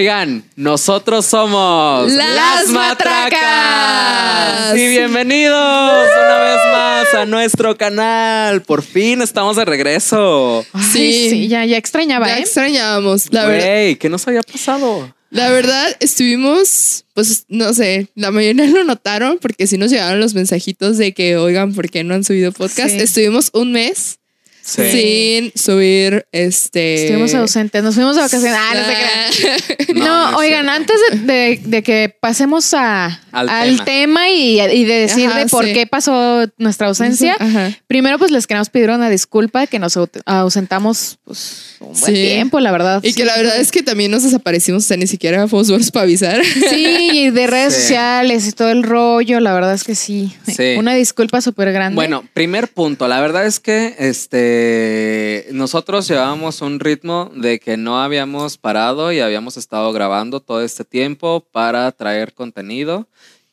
Oigan, nosotros somos Las Matracas. Y bienvenidos una vez más a nuestro canal. Por fin estamos de regreso. Ay, Sí. sí, ya, ya extrañaba, Ya ¿eh? extrañábamos. La verdad, ¿qué nos había pasado? la verdad, estuvimos, pues, no sé, la mayoría lo notaron porque sí nos llegaron los mensajitos de que, oigan, ¿por qué no han subido podcast? Sí. Estuvimos un mes Sí. sin subir este. Estuvimos ausentes, nos fuimos de vacaciones. Ah, no se crean. No, No, oigan, antes de, de- de que pasemos a, Al al, tema. tema, y, y de decir Ajá, de por sí. qué pasó nuestra ausencia, Ajá. primero pues les queremos pedir una disculpa que nos au- ausentamos pues, un buen Sí. tiempo, la verdad. Y que la verdad es que también nos desaparecimos, o sea, ni siquiera fuimos buenos para avisar. Sí, y de redes Sí. sociales y todo el rollo, la verdad es que sí. Sí. Una disculpa súper grande. Bueno, primer punto. La verdad es que este nosotros llevábamos un ritmo de que no habíamos parado y habíamos estado grabando todo este tiempo para traer contenido,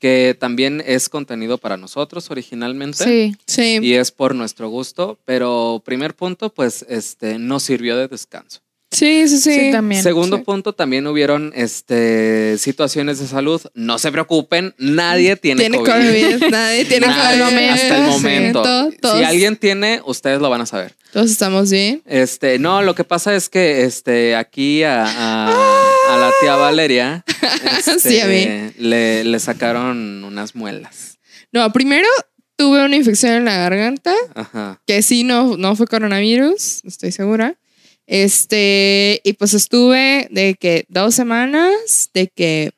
que también es contenido para nosotros originalmente. sí. Sí. Y es por nuestro gusto, pero primer punto, pues, este, nos sirvió de descanso. Sí, sí, sí. Sí, también. Segundo sí. punto, también hubieron este, situaciones de salud. No se preocupen, nadie tiene, Tiene COVID. COVID. Nadie tiene Nadie COVID. hasta el momento. To- Todos, Si alguien tiene, ustedes lo van a saber. todos estamos bien. Este, no, lo que pasa es que este, aquí a, a- a la tía Valeria este, Sí, a mí. Le, le sacaron unas muelas. No, primero tuve una infección en la garganta. Ajá. que sí no, no fue coronavirus, estoy segura. Este, y pues estuve de que dos semanas de que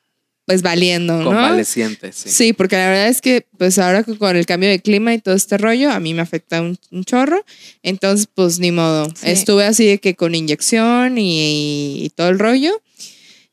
pues valiendo, ¿no? Convaleciente, sí. Sí, porque la verdad es que pues ahora que con el cambio de clima y todo este rollo, a mí me afecta un, un chorro. Entonces, pues ni modo. Sí. Estuve así de que con inyección y, y todo el rollo.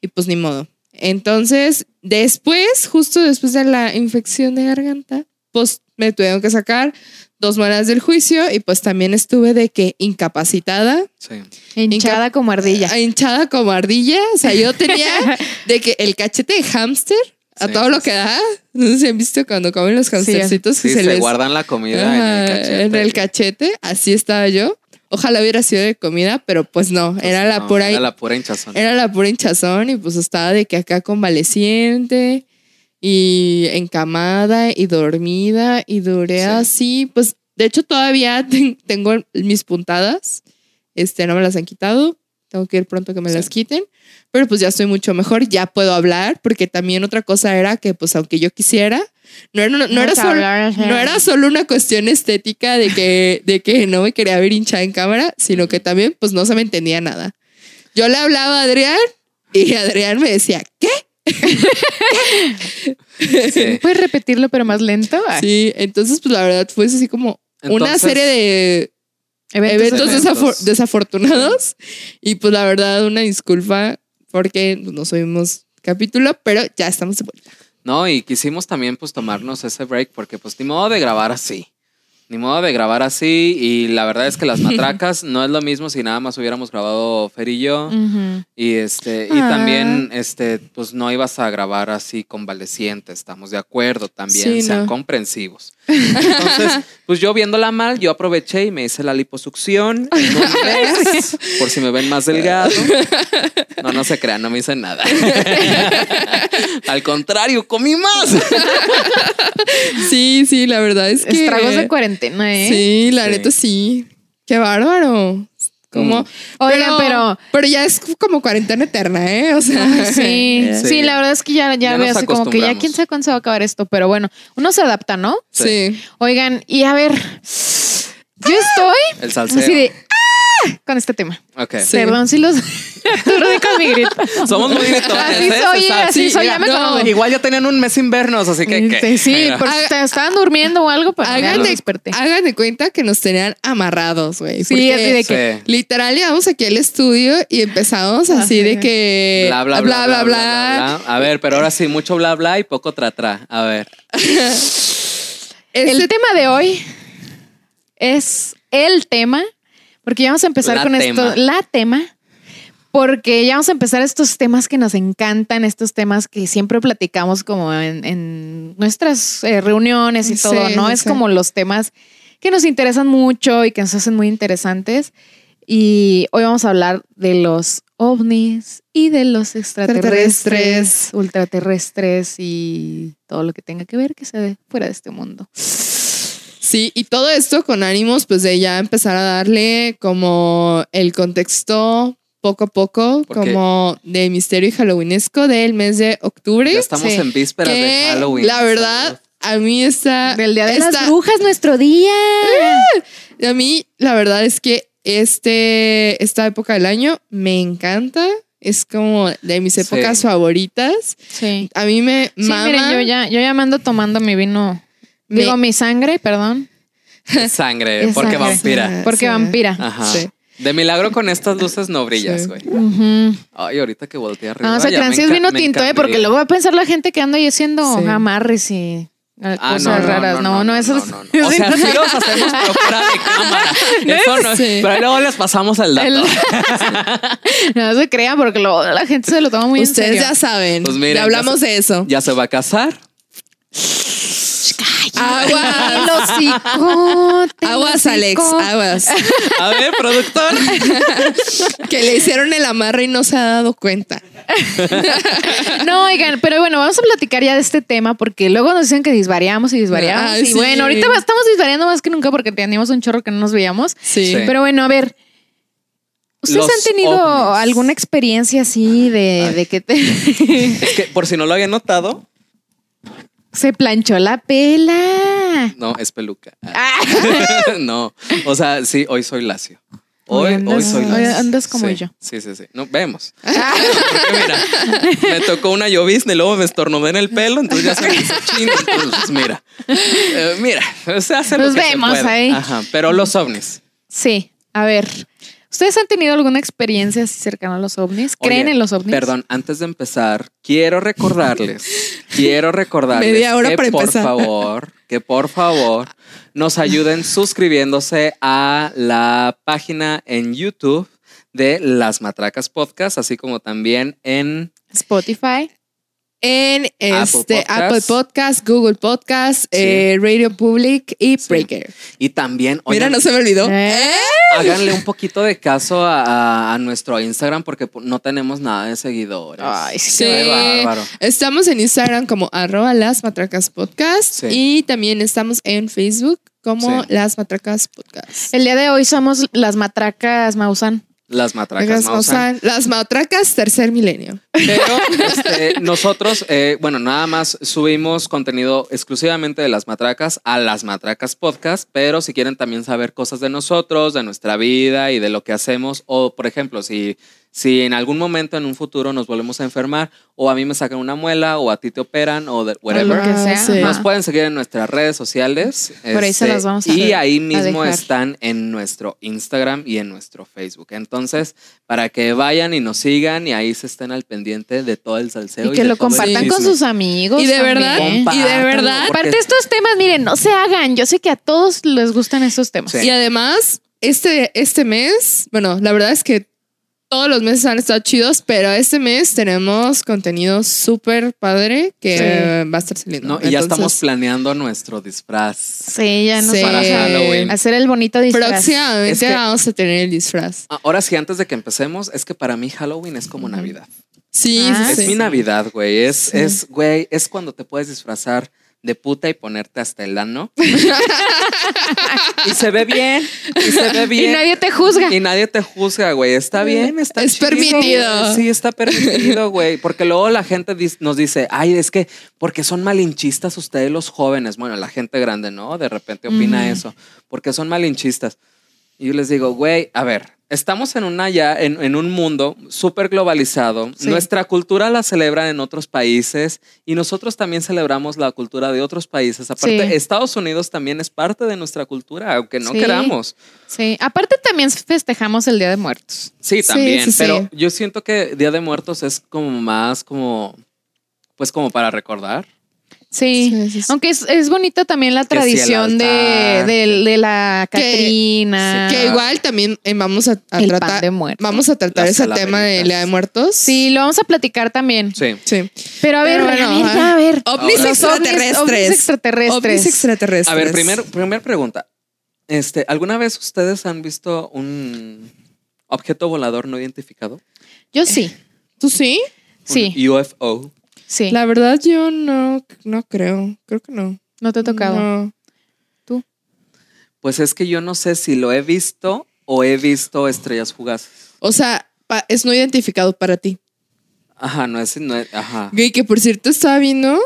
Y pues ni modo. Entonces, después, justo después de la infección de garganta, pues me tuvieron que sacar dos muelas del juicio y pues también estuve de que incapacitada, Sí. Hinchada como ardilla. hinchada como ardilla. O sea, yo tenía de que el cachete de hámster a Sí, todo lo que da. No sé si han visto cuando comen los hamstercitos Sí, que se, se, les guardan la comida Ajá, en el cachete. en el cachete. Así estaba yo. Ojalá hubiera sido de comida, pero pues no, Pues era la no, pura Era la pura hinchazón. era la pura hinchazón y pues estaba de que acá convaleciente y encamada y dormida y duré Sí. así, pues de hecho todavía ten- tengo mis puntadas, este no me las han quitado, tengo que ir pronto que me Sí. las quiten, pero pues ya estoy mucho mejor, ya puedo hablar, porque también otra cosa era que pues aunque yo quisiera, no era, no, solo, no era solo una cuestión estética de que, de que no me quería ver hinchada en cámara, sino que también pues no se me entendía nada. Yo le hablaba a Adrián y Adrián me decía, ¿qué? Sí. ¿Puedes repetirlo pero más lento? Ay, Sí, entonces pues la verdad fue así como una serie de Eventos, eventos, eventos. desafor- desafortunados y pues la verdad una disculpa porque no subimos capítulo, pero ya estamos de vuelta. No, y quisimos también pues tomarnos ese break porque pues ni modo de grabar así. Ni modo de grabar así y la verdad es que las matracas no es lo mismo si nada más hubiéramos grabado Fer y yo y este y Ah. también este pues no ibas a grabar así convaleciente, estamos de acuerdo también, Sí, sean no. comprensivos. Entonces, pues yo viéndola mal, yo aproveché y me hice la liposucción en un mes, por si me ven más delgado. No, no se crean, no me hice nada. Al contrario, comí más. Sí, sí, la verdad es que Estragos de cuarentena, ¿eh? Sí, la Sí. neta sí. Qué bárbaro. Como, Mm. Oigan, pero- Pero ya es como cuarentena eterna, ¿eh? O sea. Sí, Sí. sí, la verdad es que ya, ya, Ya veo así como que ya quién sabe cuándo se va a acabar esto, pero bueno, uno se adapta, ¿no? Sí. Oigan, y a ver, yo estoy El salseo. así de. Con este tema. Ok. Sí. Perdón si los aturde con mi grito. Somos muy gritones. Así ¿eh? soy, así soy, mira, ya me no. Igual ya tenían un mes sin vernos, así que. ¿qué? Sí, sí, por si te estaban durmiendo o algo, pero ya Hagan los de, desperté. hagan de cuenta que nos tenían amarrados, güey. Sí, así de que Sí. Literal, llegamos aquí al estudio y empezamos así de que. Bla bla bla, bla, bla, bla, bla. A ver, pero ahora sí, mucho bla, bla y poco tra, tra. A ver. Este- El tema de hoy es el tema, porque ya vamos a empezar La con tema. esto, la tema, porque ya vamos a empezar estos temas que nos encantan, estos temas que siempre platicamos como en, en nuestras eh, reuniones y Sí, todo, ¿no? sí, es sí. como los temas que nos interesan mucho y que nos hacen muy interesantes. Y hoy vamos a hablar de los ovnis y de los extraterrestres, ultraterrestres y todo lo que tenga que ver que se ve fuera de este mundo. Sí, y todo esto con ánimos, pues de ya empezar a darle como el contexto poco a poco, como de misterio y halloweenesco del mes de octubre. Ya estamos Sí. en vísperas de Halloween. la verdad, a mí está... Del Día de las Brujas, nuestro día. A mí, la verdad es que este, esta época del año me encanta. Es como de mis Sí. épocas favoritas. Sí. A mí me Sí, mama. miren, yo ya, yo ya me ando tomando mi vino. Digo, mi sangre, perdón. Sangre, Es porque sangre. vampira. Porque Sí. vampira. Ajá. Sí. De milagro con estas luces no brillas, Sí. güey. Ujú. Ay, ahorita que volteé arriba. No, se ya crean me si es enca- vino me tinto, ¿eh? Porque luego va a pensar la gente que anda ahí haciendo Sí. amarres y Ah, cosas raras. No, no, eso es. no, no. O sea, sí los hacemos, pero fuera de cámara. Eso no. Sí. Pero ahí luego les pasamos el dato. El- no se crean porque luego la gente se lo toma muy en Ustedes serio. ya saben. Pues miren, ya hablamos ya de eso. Ya se va a casar. Aguas. El Aguas, Alex. Aguas. A ver, productor. que le hicieron el amarre y no se ha dado cuenta. No, oigan, pero bueno, vamos a platicar ya de este tema porque luego nos dicen que disvariamos y disvariamos. Y sí. bueno, ahorita estamos disvariando más que nunca porque teníamos un chorro que no nos veíamos. Sí. Sí. Pero bueno, a ver. ¿Ustedes Los han tenido ovnis. alguna experiencia así de, de que te Es que por si no lo había notado, se planchó la pela? no, es peluca. Ah, no, o sea, sí, hoy soy lacio. Hoy Hoy, andas- hoy soy lacio. andas como Sí, yo. Sí, sí, sí. No, vemos. Porque mira, me tocó una llovizna y luego me estornudé en el pelo, entonces ya se me hizo chino. Entonces, mira. Eh, mira, se hace lo Pues que se vemos puede. ahí. Ajá, pero los ovnis. sí, a ver. ¿Ustedes han tenido alguna experiencia así cercana a los ovnis? ¿Creen Oye, en los ovnis? Perdón, antes de empezar, quiero recordarles, quiero recordarles Media hora que para por empezar. favor, que por favor nos ayuden suscribiéndose a la página en YouTube de Las Matracas Podcast, así como también en Spotify. En este Podcast. Apple Podcast, Google Podcast, eh, Radio Public y Sí. Breaker. y también Mira, oigan, no se me olvidó. Eh, háganle un poquito de caso a, a- a nuestro Instagram porque no tenemos nada de seguidores. Ay, sí, Sí. Qué bárbaro. Estamos en Instagram como arroba las matracas podcast Sí. y también estamos en Facebook como Sí. las matracas podcast. El día de hoy somos las matracas Mausan. Las matracas Las, Mausan. las matracas tercer milenio. Pero este, nosotros, eh, bueno, nada más subimos contenido exclusivamente de las matracas a las matracas podcast, pero si quieren también saber cosas de nosotros, de nuestra vida y de lo que hacemos, o por ejemplo, si, si en algún momento en un futuro nos volvemos a enfermar, o a mí me sacan una muela, o a ti te operan, o de, whatever. lo que sea. sí. Nos pueden seguir en nuestras redes sociales. Por ahí se las vamos a Y ahí mismo están en nuestro Instagram y en nuestro Facebook. Entonces, para que vayan y nos sigan y ahí se estén al pendiente de todo el salseo. Y que lo compartan con sus amigos. Y de también. verdad, y de verdad, Aparte, estos temas, miren, no se hagan. Yo sé que a todos les gustan estos temas. Sí. Y además, este, este mes, bueno, la verdad es que todos los meses han estado chidos, pero este mes tenemos contenido súper padre que Sí. va a estar saliendo. No, y ya estamos planeando nuestro disfraz. Sí, ya nos Sí. vamos Para a Halloween. hacer el bonito disfraz. Próximamente Es que- vamos a tener el disfraz. Ahora sí, antes de que empecemos, es que para mí Halloween es como Navidad. Sí, Ah, sí, Es sí. mi Navidad, güey. Es, Sí. es, güey, es cuando te puedes disfrazar de puta y ponerte hasta el ano. y se ve bien. Y se ve Y bien. nadie te juzga. Y nadie te juzga, güey. Está bien, está Es chido, permitido. güey. Sí, está permitido, güey. Porque luego la gente nos dice, ay, es que porque son malinchistas ustedes los jóvenes. Bueno, la gente grande, ¿no? De repente opina eso. Porque son malinchistas. Y yo les digo, güey, a ver, estamos en una ya, en, en un mundo súper globalizado. Sí. Nuestra cultura la celebran en otros países y nosotros también celebramos la cultura de otros países. Aparte, Sí. Estados Unidos también es parte de nuestra cultura, aunque no Sí. queramos. Sí. Aparte, también festejamos el Día de Muertos. Sí, también, pero yo siento que Día de Muertos es como más como, pues como para recordar. Sí. Sí, sí, sí. Aunque es, es bonita también la Que tradición de, de, de la Que- Catrina. Que igual también eh, vamos a, tratar. de muertos. Vamos a tratar ese tema de. Día de Muertos. Sí, lo vamos a platicar también. Sí. Sí. Pero a ver, Pero a ver, ya, a ver. Ovnis Ahora sí. extraterrestres. Ovnis extraterrestres. Ovnis extraterrestres. A ver, primer, primer pregunta. Este, ¿alguna vez ustedes han visto un objeto volador no identificado. Yo sí, ¿Tú sí? sí, UFO. Sí. La verdad, yo no, no creo. Creo que no. no te ha tocado. No. Pues es que yo no sé si lo he visto o he visto estrellas fugaces. O sea, pa- es no identificado para ti. Ajá, no es, no es- ajá. Güey, que por cierto estaba viendo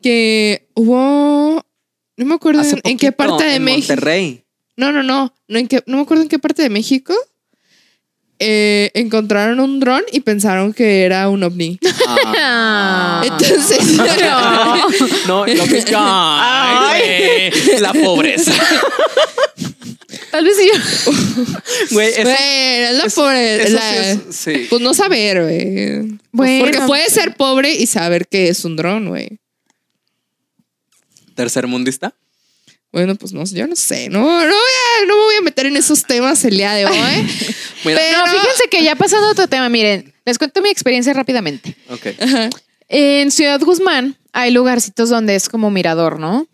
que hubo. No me acuerdo en, en qué parte de en México. Monterrey. No, no, no. No, en qué- no me acuerdo en qué parte de México. Eh, encontraron un dron y pensaron que era un ovni. Ah. Entonces, No, lo que. Ay, güey, la pobreza. Tal vez sí. yo- Güey, eso, bueno, es la eso- pobre. eso la- sí es- sí. Pues no saber, güey. Bueno. Porque puede ser pobre y saber que es un dron, güey. Tercermundista. Bueno, pues no, yo no sé. No, no, voy a- no me voy a meter en esos temas el día de hoy. Pero- No, fíjense que ya pasando a otro tema, miren, les cuento mi experiencia rápidamente. ok. Ajá. En Ciudad Guzmán hay lugarcitos donde es como mirador, ¿no?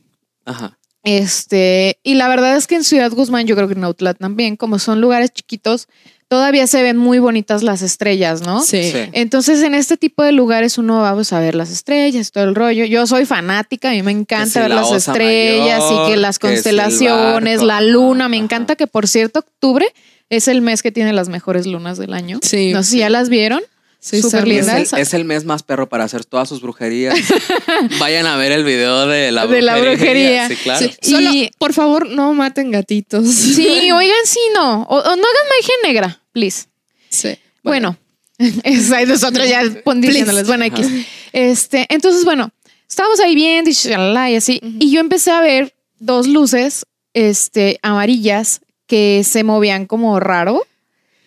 Ajá. Este, y la verdad es que en Ciudad Guzmán, yo creo que en Outlet también, como son lugares chiquitos, todavía se ven muy bonitas las estrellas, ¿no? Sí. Sí. Entonces, en este tipo de lugares uno va pues, a ver las estrellas, todo el rollo. Yo soy fanática, a mí me encanta si ver la las estrellas Mayor, y que las que constelaciones, barco. la luna. Me Ajá. encanta que, por cierto, octubre es el mes que tiene las mejores lunas del año. Sí. No sé si ya las vieron. Sí, Súper sabe. Es el, es el mes más perro para hacer todas sus brujerías. Vayan a ver el video de la De la brujería. Sí, claro. Sí, Solo, Y- por favor, no maten gatitos. Sí, oigan, sí, no. O, o no hagan magia negra, please. Sí. Bueno, Exacto, nosotros ya diciéndoles, bueno, X. Este, entonces, bueno, estábamos ahí viendo y así. Y yo empecé a ver dos luces este, amarillas que se movían como raro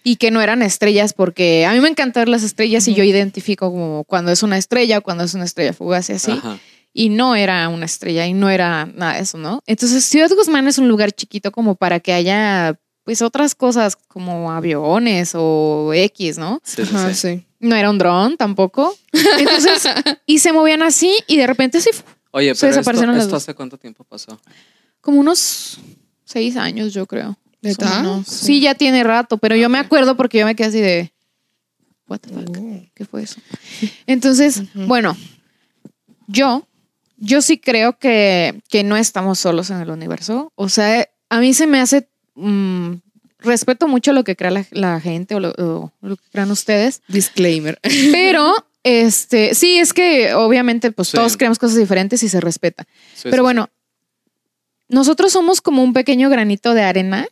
y que no eran estrellas porque a mí me encanta ver las estrellas y yo identifico como cuando es una estrella o cuando es una estrella fugaz y así. Ajá. Y no era una estrella y no era nada de eso, ¿no? Entonces, Ciudad Guzmán es un lugar chiquito como para que haya pues otras cosas como aviones o X, ¿no? Sí, sí, Ajá, sí. sí. No era un dron tampoco. Entonces, y se movían así y de repente sí, Oye, Se pero esto, desaparecieron las ¿esto hace cuánto tiempo pasó? como unos seis años, yo creo. Sí. Sí, ya tiene rato, pero yo me acuerdo porque yo me quedé así de. What the fuck? ¿Qué fue eso? Entonces, bueno, yo, yo sí creo que, que no estamos solos en el universo. O sea, a mí se me hace. mm, respeto mucho lo que crea la, la gente o lo, o lo que crean ustedes, Disclaimer. pero este, sí, es que obviamente, pues Sí. todos creamos cosas diferentes y se respeta. Sí, Pero bueno, nosotros somos como un pequeño granito de arena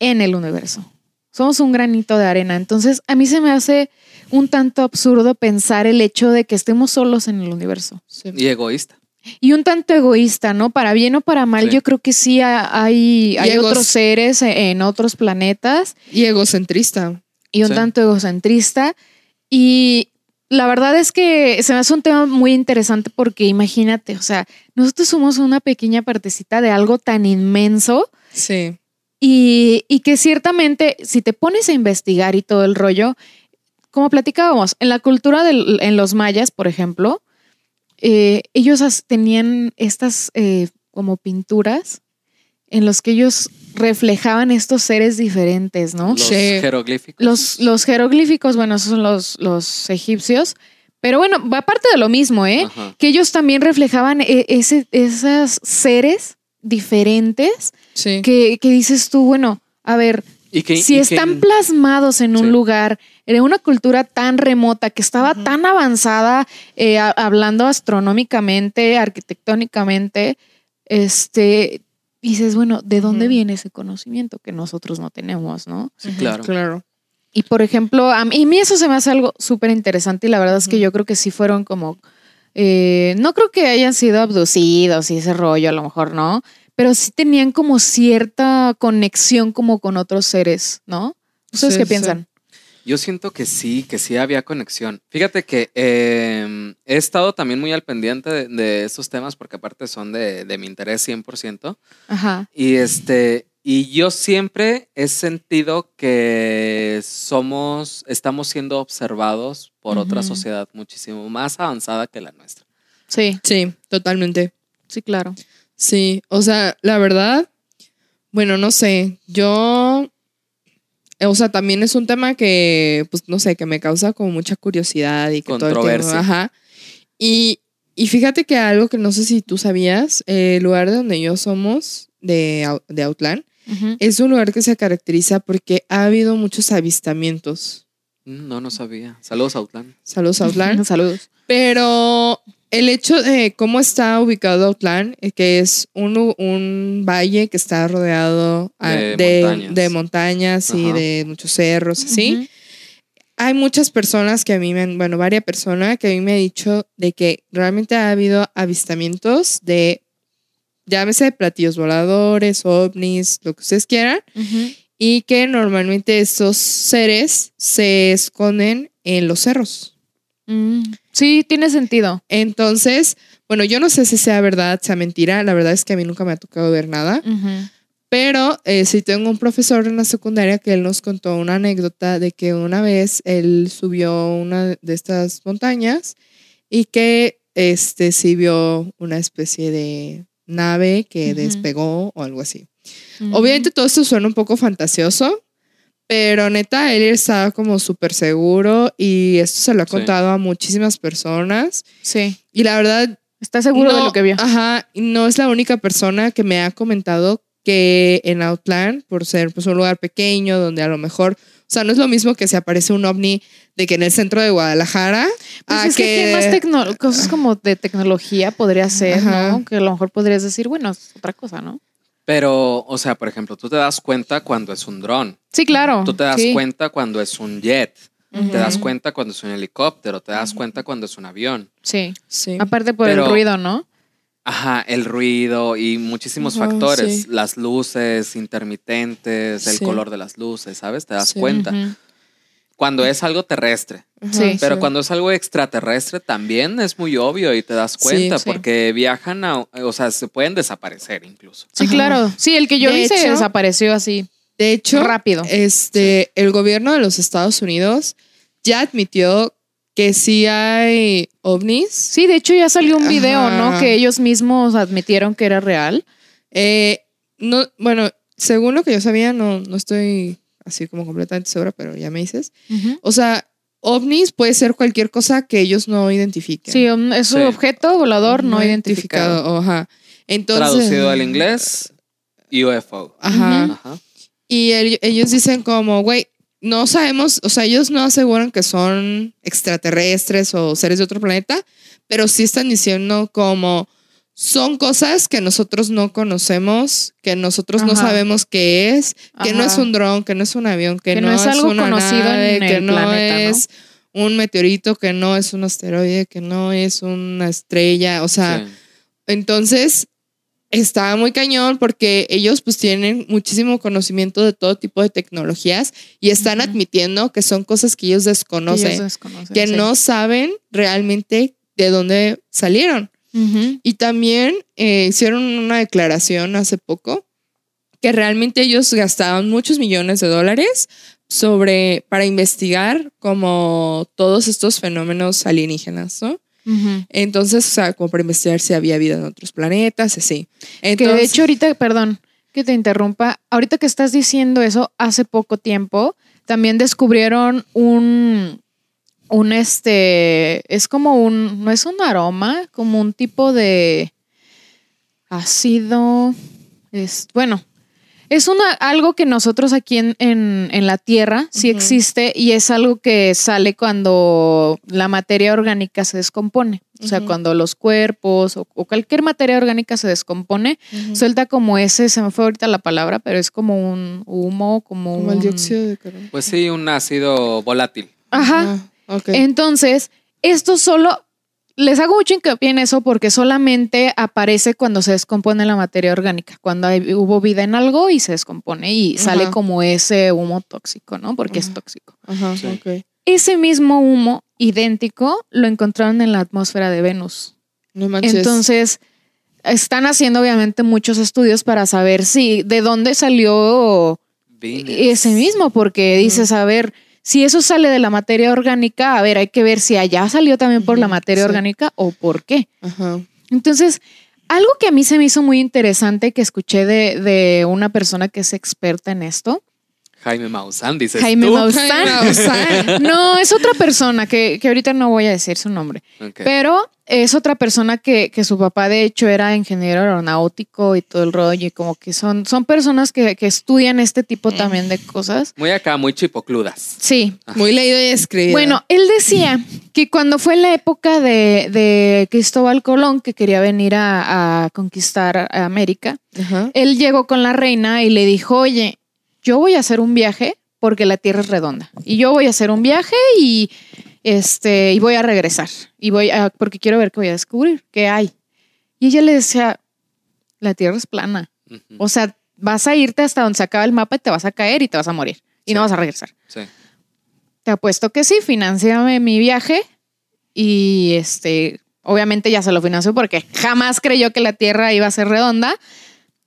en el universo. Somos un granito de arena. Entonces, a mí se me hace un tanto absurdo pensar el hecho de que estemos solos en el universo. Sí. Y egoísta. Y un tanto egoísta, ¿no? Para bien o para mal, Sí. yo creo que sí ha- hay, hay otros seres e- en otros planetas Y egocentrista. y un Sí. tanto egocentrista. Y la verdad es que se me hace un tema muy interesante porque imagínate, o sea, nosotros somos una pequeña partecita de algo tan inmenso Sí. Y, y que ciertamente si te pones a investigar y todo el rollo, como platicábamos, en la cultura del- en los mayas, por ejemplo, eh, ellos tenían estas eh, como pinturas en los que ellos reflejaban estos seres diferentes, ¿no? Los Sí. jeroglíficos. Los, los jeroglíficos, bueno, esos son los, los egipcios. Pero bueno, va aparte de lo mismo, ¿eh? Ajá. Que ellos también reflejaban e- ese, esos seres diferentes Sí. que, que dices tú, bueno, a ver, Y que, si y que- están plasmados en un Sí. lugar, en una cultura tan remota, que estaba tan avanzada, eh, a- hablando astronómicamente, arquitectónicamente, este, dices, bueno, ¿de dónde viene ese conocimiento que nosotros no tenemos, no? Sí, claro. Claro. Y por ejemplo, a mí, a mí eso se me hace algo súper interesante y la verdad es que yo creo que sí fueron como, eh, no creo que hayan sido abducidos y ese rollo, a lo mejor no, pero sí tenían como cierta conexión como con otros seres, ¿no? ¿Ustedes Sí, qué sí. piensan? Yo siento que sí, que sí había conexión. Fíjate que eh, he estado también muy al pendiente de, de estos temas porque aparte son de, de mi interés 100%. Ajá. Y este, y yo siempre he sentido que somos, estamos siendo observados por otra sociedad muchísimo más avanzada que la nuestra. Sí, Sí, totalmente. sí, claro. Sí, o sea, la verdad, bueno, no sé, yo o sea, también es un tema que, pues, no sé, que me causa como mucha curiosidad y que todo el tiempo, Controversia. ajá. Y, y fíjate que algo que no sé si tú sabías, eh, el lugar de donde yo somos, de, de Outland, es un lugar que se caracteriza porque ha habido muchos avistamientos. Mm, No, no sabía. Saludos, Outland. Saludos, Outland. Saludos. Pero el hecho de cómo está ubicado Outland, eh, que es un, un valle que está rodeado ah, De de, montañas. de montañas y de muchos cerros, así. Hay muchas personas que a mí me han, bueno, varias personas que a mí me han dicho de que realmente ha habido avistamientos de, llámese de platillos voladores, ovnis, lo que ustedes quieran, y que normalmente estos seres se esconden en los cerros. Mm, Sí, tiene sentido. Entonces, bueno, yo no sé si sea verdad, sea mentira. La verdad es que a mí nunca me ha tocado ver nada. Pero eh, sí tengo un profesor en la secundaria que él nos contó una anécdota de que una vez él subió una de estas montañas y que este sí vio una especie de nave que despegó o algo así. Mm. Obviamente todo esto suena un poco fantasioso, pero neta, él estaba como súper seguro y esto se lo ha Sí. contado a muchísimas personas. Sí. Y la verdad, ¿Está seguro de no- lo que vio? Ajá, no es la única persona que me ha comentado que en Outland, por ser pues, un lugar pequeño donde a lo mejor, o sea, no es lo mismo que se aparece un ovni de que en el centro de Guadalajara, Pues a es que, ¿qué más tecno- cosas como de tecnología podría ser, Ajá. ¿no? Que a lo mejor podrías decir, bueno, es otra cosa, ¿no? Pero, o sea, por ejemplo, tú te das cuenta cuando es un dron. Sí, claro. Tú te das sí. cuenta cuando es un jet. Te das cuenta cuando es un helicóptero. Te das cuenta cuando es un avión. Sí. Sí. Aparte por Pero- el ruido, ¿no? Ajá, el ruido y muchísimos factores. sí. Las luces intermitentes, el Sí. color de las luces, ¿sabes? Te das Sí. cuenta. Ujú. Cuando es algo terrestre. Sí. Pero cuando es algo extraterrestre también es muy obvio y te das cuenta sí. porque viajan a, o sea, se pueden desaparecer incluso. Sí, Ajá. claro. Sí, el que yo De vi se desapareció así De hecho, rápido. este, el gobierno de los Estados Unidos ya admitió que sí hay ovnis. Sí, de hecho ya salió un video, Ajá. ¿no? Que ellos mismos admitieron que era real. Eh, no, bueno, según lo que yo sabía, no, no estoy así como completamente segura, pero ya me dices. O sea, ovnis puede ser cualquier cosa que ellos no identifiquen. Sí, un- es un Sí. objeto volador no, identificado. Ajá. Entonces, Traducido al inglés, UFO. Ajá. Ajá. Y el- ellos dicen como, güey, no sabemos, o sea, ellos no aseguran que son extraterrestres o seres de otro planeta, pero sí están diciendo como son cosas que nosotros no conocemos, que nosotros no sabemos qué es, que no es un dron, que no es un avión, que, Que no, no es algo una conocido nave, en que el no planeta, ¿no? es un meteorito, que no es un asteroide, que no es una estrella, o sea, Sí. entonces, está muy cañón porque ellos pues tienen muchísimo conocimiento de todo tipo de tecnologías y están admitiendo que son cosas que ellos Que desconocen, que, sí. no saben realmente de dónde salieron. Y también eh, hicieron una declaración hace poco que realmente ellos gastaban muchos millones de dólares sobre para investigar como todos estos fenómenos alienígenas, ¿no? Entonces, o sea, como para investigar si había vida en otros planetas, así. Que Entonces, de hecho ahorita, perdón, que te interrumpa, ahorita que estás diciendo eso, hace poco tiempo también descubrieron un, un este, es como un, no es un aroma, como un tipo de ácido, es, bueno, es una, algo que nosotros aquí en, en, en la Tierra sí existe y es algo que sale cuando la materia orgánica se descompone. O sea, cuando los cuerpos o, o cualquier materia orgánica se descompone, suelta como ese, se me fue ahorita la palabra, pero es como un humo, como, como el un- dióxido de carbono. Pues sí, un ácido volátil. Ajá. Ah, Entonces, esto solo, les hago mucho hincapié en eso porque solamente aparece cuando se descompone la materia orgánica, cuando hay- hubo vida en algo y se descompone y Ajá. sale como ese humo tóxico, ¿no? Porque es tóxico. Ajá, Sí. ok. Ese mismo humo idéntico lo encontraron en la atmósfera de Venus. No manches. Entonces, están haciendo obviamente muchos estudios para saber si de dónde salió Venus. ese mismo, porque dices, a ver, si eso sale de la materia orgánica, a ver, hay que ver si allá salió también por la materia sí. orgánica o por qué. Ajá. Entonces, algo que a mí se me hizo muy interesante que escuché de, de una persona que es experta en esto, Jaime Maussan, dices Jaime tú. Maussan. Jaime Maussan. No, es otra persona que, que ahorita no voy a decir su nombre. Pero es otra persona que, que su papá, de hecho, era ingeniero aeronáutico y todo el rollo. Y como que son, son personas que, que estudian este tipo también de cosas. Muy acá, muy chipocludas. Sí. Muy leído y escrito. Bueno, él decía que cuando fue la época de, de Cristóbal Colón, que quería venir a, a conquistar a América, Ajá. él llegó con la reina y le dijo, oye, yo voy a hacer un viaje porque la tierra es redonda. Y yo voy a hacer un viaje y, este, y voy a regresar. Y voy a, porque quiero ver qué voy a descubrir, qué hay. Y ella le decía, la tierra es plana. O sea, vas a irte hasta donde se acaba el mapa y te vas a caer y te vas a morir. Y no vas a regresar. Sí. Te apuesto que sí, financiame mi viaje y este, obviamente ya se lo financió porque jamás creyó que la Tierra iba a ser redonda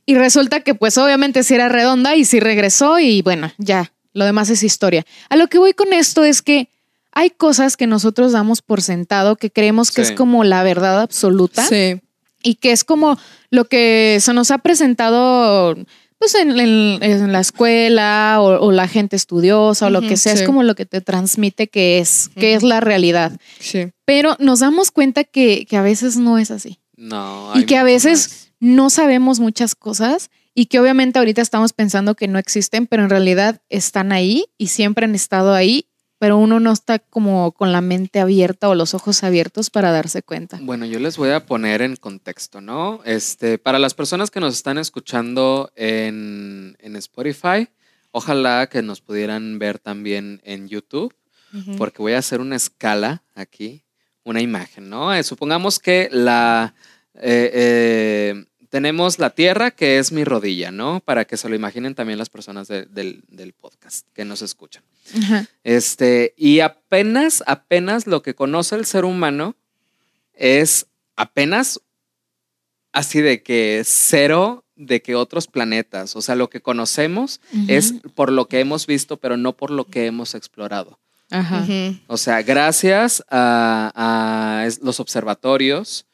y resulta que pues obviamente sí era redonda y sí regresó y bueno, ya, lo demás es historia. A lo que voy con esto es que hay cosas que nosotros damos por sentado que creemos que Sí. es como la verdad absoluta Sí. y que es como lo que se nos ha presentado pues en, en- en la escuela o, o la gente estudiosa o lo que sea, sí. es como lo que te transmite que es, que es la realidad. Sí. Pero nos damos cuenta que, que a veces no es así No. y que a veces más. No sabemos muchas cosas y que obviamente ahorita estamos pensando que no existen, pero en realidad están ahí y siempre han estado ahí, pero uno no está como con la mente abierta o los ojos abiertos para darse cuenta. Bueno, yo les voy a poner en contexto, ¿no? Este, para las personas que nos están escuchando en, en Spotify, ojalá que nos pudieran ver también en YouTube, porque voy a hacer una escala aquí, una imagen, ¿no? Eh, supongamos que la eh, eh, tenemos la tierra que es mi rodilla, ¿no? Para que se lo imaginen también las personas de- del, del podcast que nos escuchan. Ajá. Este, y apenas, apenas lo que conoce el ser humano es apenas así de que cero de que otros planetas, o sea, lo que conocemos es por lo que hemos visto, pero no por lo que hemos explorado. Ajá. O sea, gracias a, los observatorios,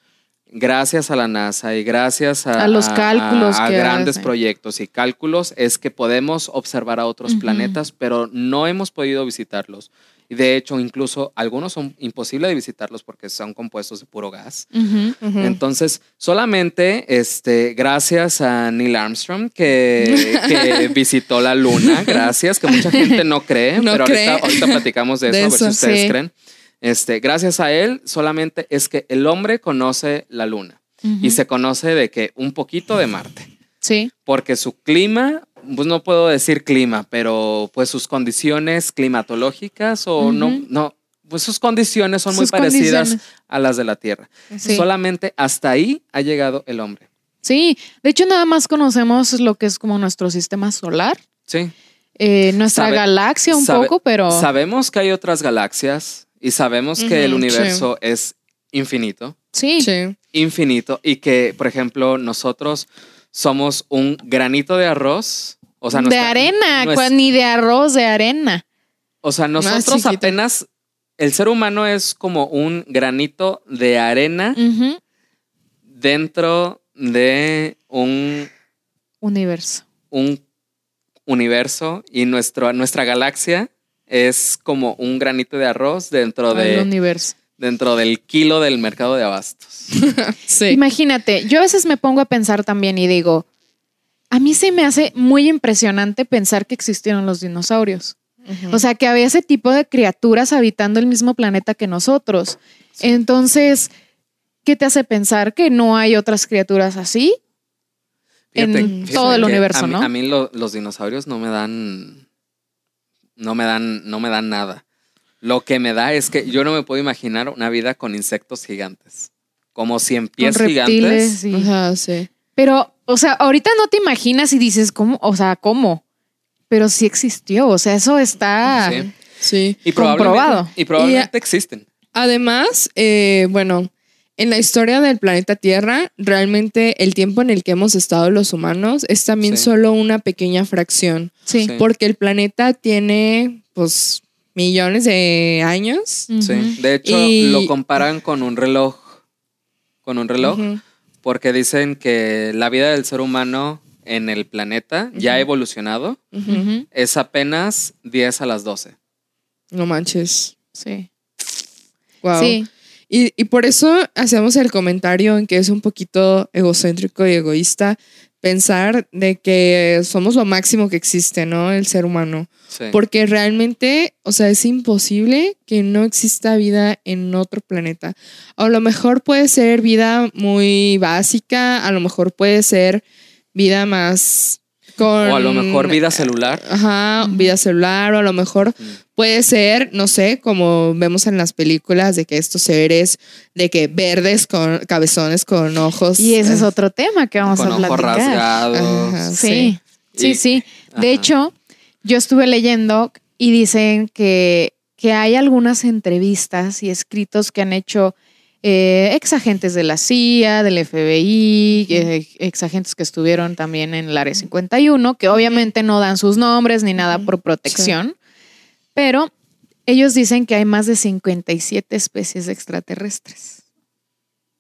gracias a la NASA y gracias a, A los cálculos a, a que grandes hacen. proyectos y cálculos es que podemos observar a otros Ujú. planetas, pero no hemos podido visitarlos. Y de hecho, incluso algunos son imposibles de visitarlos porque son compuestos de puro gas. Ujú. Ujú. Entonces, solamente este, gracias a Neil Armstrong que, que visitó la luna, gracias, que mucha gente no cree, No pero cree. Ahorita, ahorita platicamos de eso, De a ver si ustedes sí. creen. Este, gracias a él, solamente es que el hombre conoce la luna y se conoce de que un poquito de Marte, Sí. porque su clima, pues no puedo decir clima, pero pues sus condiciones climatológicas o no, no, pues sus condiciones son muy parecidas a las de la Tierra. Sí. Solamente hasta ahí ha llegado el hombre. Sí, de hecho nada más conocemos lo que es como nuestro sistema solar, Sí. eh, nuestra Sabe- galaxia un sabe- poco, pero Sabemos que hay otras galaxias y sabemos que el universo es infinito, sí, Sí. infinito y que, por ejemplo, nosotros somos un granito de arroz. O sea, de arena, ni de arroz, de arena. O sea, nosotros apenas, el ser humano es como un granito de arena dentro de un, Universo. un universo y nuestro, nuestra galaxia es como un granito de arroz dentro El de universo. dentro del kilo del mercado de abastos. Sí. Imagínate, yo a veces me pongo a pensar también y digo, a mí se me hace muy impresionante pensar que existieron los dinosaurios. O sea, que había ese tipo de criaturas habitando el mismo planeta que nosotros. Entonces, ¿qué te hace pensar que no hay otras criaturas así? En todo el universo, a mí, ¿no? A mí lo- los dinosaurios no me dan, no me dan, no me dan nada. Lo que me da es que yo no me puedo imaginar una vida con insectos gigantes, como cien pies con reptiles. gigantes. y- Ajá, sí. Pero, o sea, ahorita no te imaginas y dices, ¿cómo? O sea, ¿cómo? Pero sí existió. O sea, eso está. Sí. Sí. Y probablemente, Comprobado. y probablemente existen. Además, eh, bueno, en la historia del planeta Tierra, realmente el tiempo en el que hemos estado los humanos es también Sí. solo una pequeña fracción, Sí. Sí. porque el planeta tiene, pues, millones de años. Sí. De hecho, Y- lo comparan con un reloj, con un reloj, Ujú. porque dicen que la vida del ser humano en el planeta ya evolucionado Ujú. es apenas 10 a las 12. No manches. Sí. Wow. Sí. Y, y por eso hacemos el comentario en que es un poquito egocéntrico y egoísta pensar de que somos lo máximo que existe, ¿no? El ser humano. Sí. Porque realmente, o sea, es imposible que no exista vida en otro planeta. A lo mejor puede ser vida muy básica, a lo mejor puede ser vida más con... o a lo mejor vida celular. Ajá, vida celular, o a lo mejor Mm. puede ser, no sé, como vemos en las películas, de que estos seres, de que verdes con cabezones con ojos. Y ese es eh, otro tema que vamos con a ojos platicar. rasgados. Ajá. Sí, sí, Y- sí. Ajá. De hecho, yo estuve leyendo y dicen que, que hay algunas entrevistas y escritos que han hecho eh, ex agentes de la CIA, del FBI, eh, ex agentes que estuvieron también en el Área 51, que obviamente no dan sus nombres ni nada por protección, pero ellos dicen que hay más de 57 especies extraterrestres.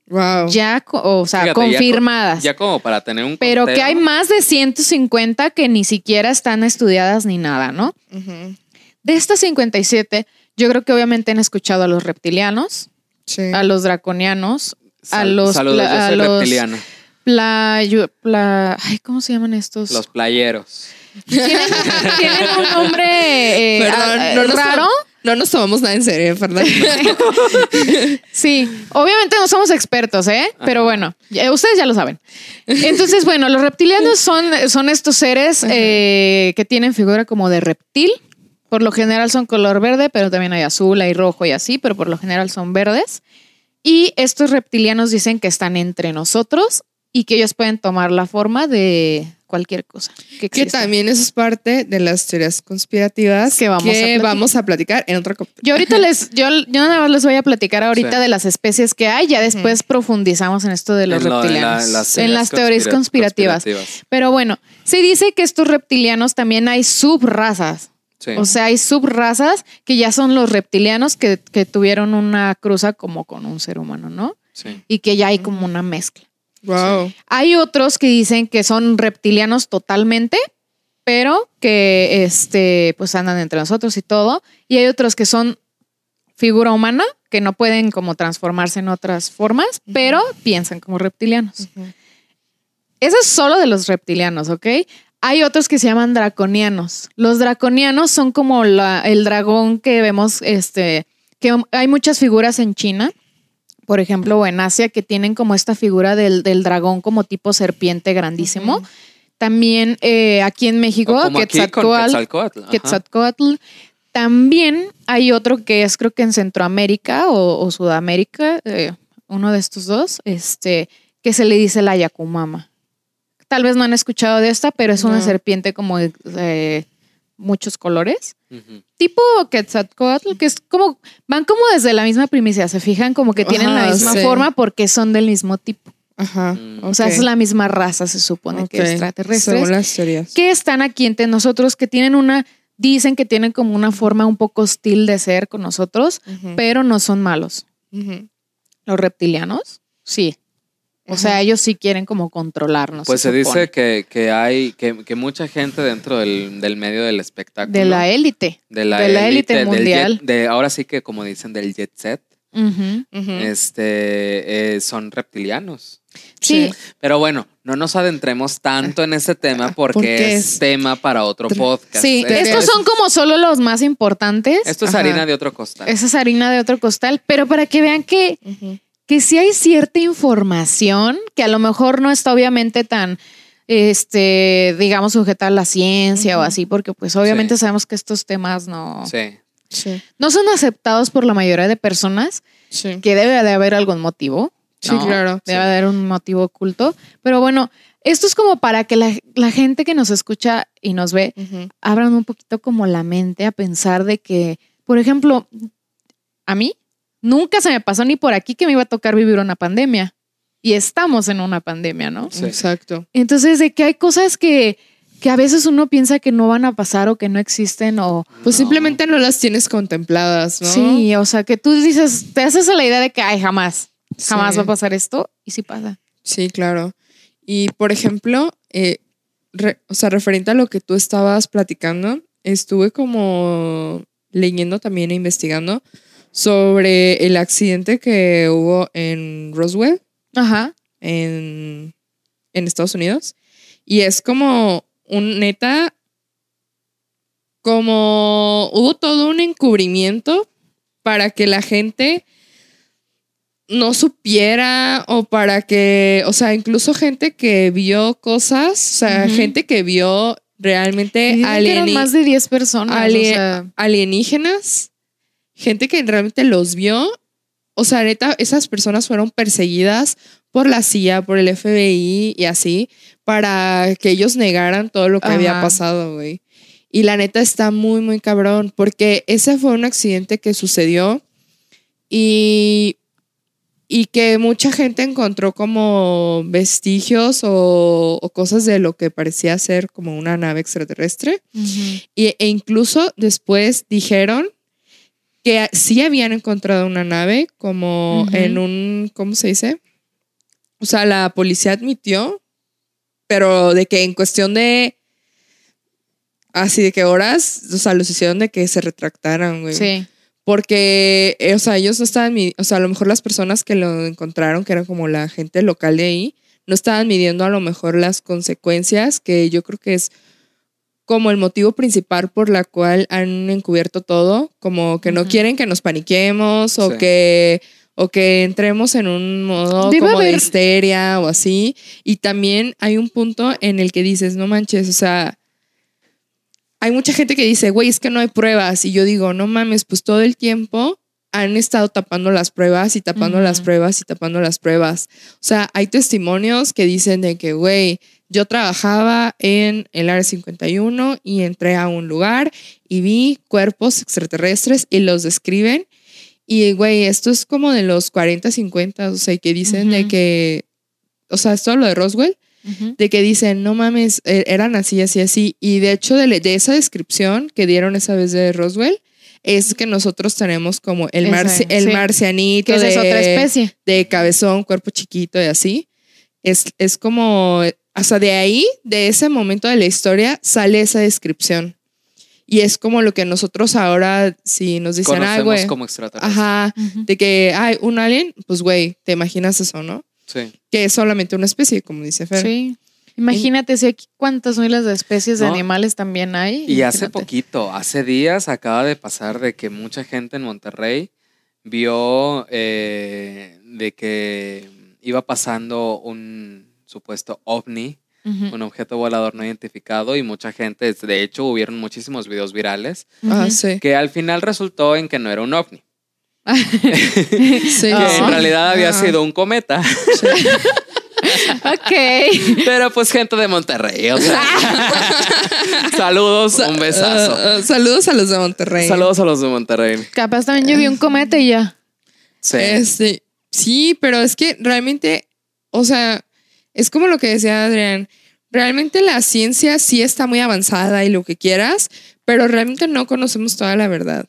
Wow. Ya, o sea, Fíjate, confirmadas. Ya como para tener un pero que hay más de 150 que ni siquiera están estudiadas ni nada, ¿no? De estas 57, yo creo que obviamente han escuchado a los reptilianos, Sí. a los draconianos, a los Saludos, pla- yo a los- reptiliano. playo- pla- ay, ¿cómo se llaman estos? Los playeros. ¿Tienen, tienen un nombre eh, Perdón, ah, no nos raro. No nos tomamos nada en serio, perdón. Sí, obviamente no somos expertos, ¿eh? Pero bueno, ustedes ya lo saben. Entonces, bueno, los reptilianos son, son estos seres eh, que tienen figura como de reptil. Por lo general son color verde, pero también hay azul, hay rojo y así, pero por lo general son verdes. Y estos reptilianos dicen que están entre nosotros y que ellos pueden tomar la forma de cualquier cosa. Que, que también eso es parte de las teorías conspirativas Que vamos a platicar. vamos a platicar en otra Yo ahorita les, yo, yo nada más les voy a platicar ahorita Sí. de las especies que hay, ya después profundizamos en esto de los En lo de reptilianos. la- las en las teorías conspira- conspirativas. conspirativas. Pero bueno, se dice que estos reptilianos también hay subrazas. Sí. O sea, hay subrazas que ya son los reptilianos que, que tuvieron una cruza como con un ser humano, ¿no? sí. Y que ya hay como una mezcla. Wow. Hay otros que dicen que son reptilianos totalmente, pero que este, pues andan entre nosotros y todo. Y hay otros que son figura humana, que no pueden como transformarse en otras formas, pero piensan como reptilianos. Eso es solo de los reptilianos, ¿ok? Hay otros que se llaman draconianos. Los draconianos son como la- el dragón que vemos, este, que hay muchas figuras en China, por ejemplo, o en Asia, que tienen como esta figura del, del dragón como tipo serpiente grandísimo. También eh, aquí en México, aquí. Quetzalcóatl. También hay otro que es creo que en Centroamérica o, o Sudamérica, eh, uno de estos dos, este, que se le dice la Yakumama. Tal vez no han escuchado de esta, pero es una No. serpiente como de eh, muchos colores. Tipo Quetzalcóatl, que es como, van como desde la misma primicia, se fijan como que tienen la misma sí. forma porque son del mismo tipo. Ajá. Mm. O sea, es la misma raza, se supone que extraterrestres Según las teorías. que están aquí entre nosotros, que tienen una, dicen que tienen como una forma un poco hostil de ser con nosotros, pero no son malos. Los reptilianos, sí. O Ajá. sea, ellos sí quieren como controlarnos. Pues se, dice que, que hay que, que mucha gente dentro del, del medio del espectáculo. De la élite. de la de la élite del mundial. jet- de, ahora sí que como dicen del jet set. Ujú. este, eh, son reptilianos. Sí. Pero bueno, no nos adentremos tanto en ese tema porque, Porque es, es- tema para otro podcast. Sí, Es- estos son como solo los más importantes. Esto es Ajá. harina de otro costal. Esa es harina de otro costal, pero para que vean que. Que sí hay cierta información que a lo mejor no está obviamente tan, este, digamos, sujeta a la ciencia o así, porque pues obviamente Sí. sabemos que estos temas no, Sí. Sí, no son aceptados por la mayoría de personas, sí. que debe de haber algún motivo. Sí, ¿no? claro. Debe haber un motivo oculto. Pero bueno, esto es como para que la, la gente que nos escucha y nos ve abran un poquito como la mente a pensar de que, por ejemplo, a mí nunca se me pasó ni por aquí que me iba a tocar vivir una pandemia. Y estamos en una pandemia, ¿no? Sí. Exacto. Entonces, de que hay cosas que, que a veces uno piensa que no van a pasar o que no existen o... Pues No. simplemente no las tienes contempladas, ¿no? Sí, o sea, que tú dices, te haces a la idea de que, ay, jamás, jamás Sí. va a pasar esto y sí pasa. Sí, claro. Y por ejemplo, eh, o sea, referente a lo que tú estabas platicando, estuve como leyendo también e investigando sobre el accidente que hubo en Roswell. Ajá. En, en Estados Unidos. Y es como un neta, como hubo todo un encubrimiento para que la gente no supiera o para que, o sea, incluso gente que vio cosas, o sea, gente que vio realmente más de 10 personas, alienígenas, gente que realmente los vio, o sea, neta, esas personas fueron perseguidas por la CIA, por el FBI y así, para que ellos negaran todo lo que había pasado, güey. Y la neta está muy, muy cabrón, porque ese fue un accidente que sucedió y, y que mucha gente encontró como vestigios o, cosas de lo que parecía ser como una nave extraterrestre. y, e incluso después dijeron que sí habían encontrado una nave como en un, ¿cómo se dice? O sea, la policía admitió, pero de que en cuestión de así de que horas, o sea, los hicieron de que se retractaran, güey. Sí. Porque, eh, o sea, ellos no estaban, o sea, a lo mejor las personas que lo encontraron, que eran como la gente local de ahí, no estaban midiendo a lo mejor las consecuencias, que yo creo que es como el motivo principal por la cual han encubierto todo, como que no quieren que nos paniquemos o que o que entremos en un modo como de histeria o así. Y también hay un punto en el que dices, no manches, o sea, hay mucha gente que dice, güey, es que no hay pruebas. Y yo digo, no mames, pues todo el tiempo han estado tapando las pruebas y tapando las pruebas y tapando las pruebas. O sea, hay testimonios que dicen de que, güey, yo trabajaba en el área 51 y entré a un lugar y vi cuerpos extraterrestres y los describen. Y, güey, esto es como de los 40, 50, o sea, que dicen de que, o sea, esto lo de Roswell, de que dicen, no mames, e-, eran así, así, así. Y de hecho, de, de, esa descripción que dieron esa vez de Roswell, es que nosotros tenemos como el, el marcianito. Que de, es otra especie. De cabezón, cuerpo chiquito y así. Es, es como, sea, de ahí, de ese momento de la historia, sale esa descripción. Y es como lo que nosotros ahora, si nos dicen, ah, güey. como extraterrestre. Ajá, de que hay un alien, pues, güey, te imaginas eso, ¿no? Que es solamente una especie, como dice Fer. Sí. Imagínate si aquí cuántas miles de especies de animales también hay. Y hace poquito, hace días acaba de pasar de que mucha gente en Monterrey vio eh, de que iba pasando un supuesto ovni, un objeto volador no identificado y mucha gente, de hecho hubieron muchísimos videos virales, ah, que al final resultó en que no era un ovni. que en realidad había sido un cometa. ok. Pero pues gente de Monterrey. saludos, un besazo. Uh, uh, saludos a los de Monterrey. Saludos a los de Monterrey. Capaz también yo vi un cometa y ya. Sí. Este, sí, pero es que realmente, o sea, es como lo que decía Adrián. Realmente la ciencia sí está muy avanzada y lo que quieras, pero realmente no conocemos toda la verdad.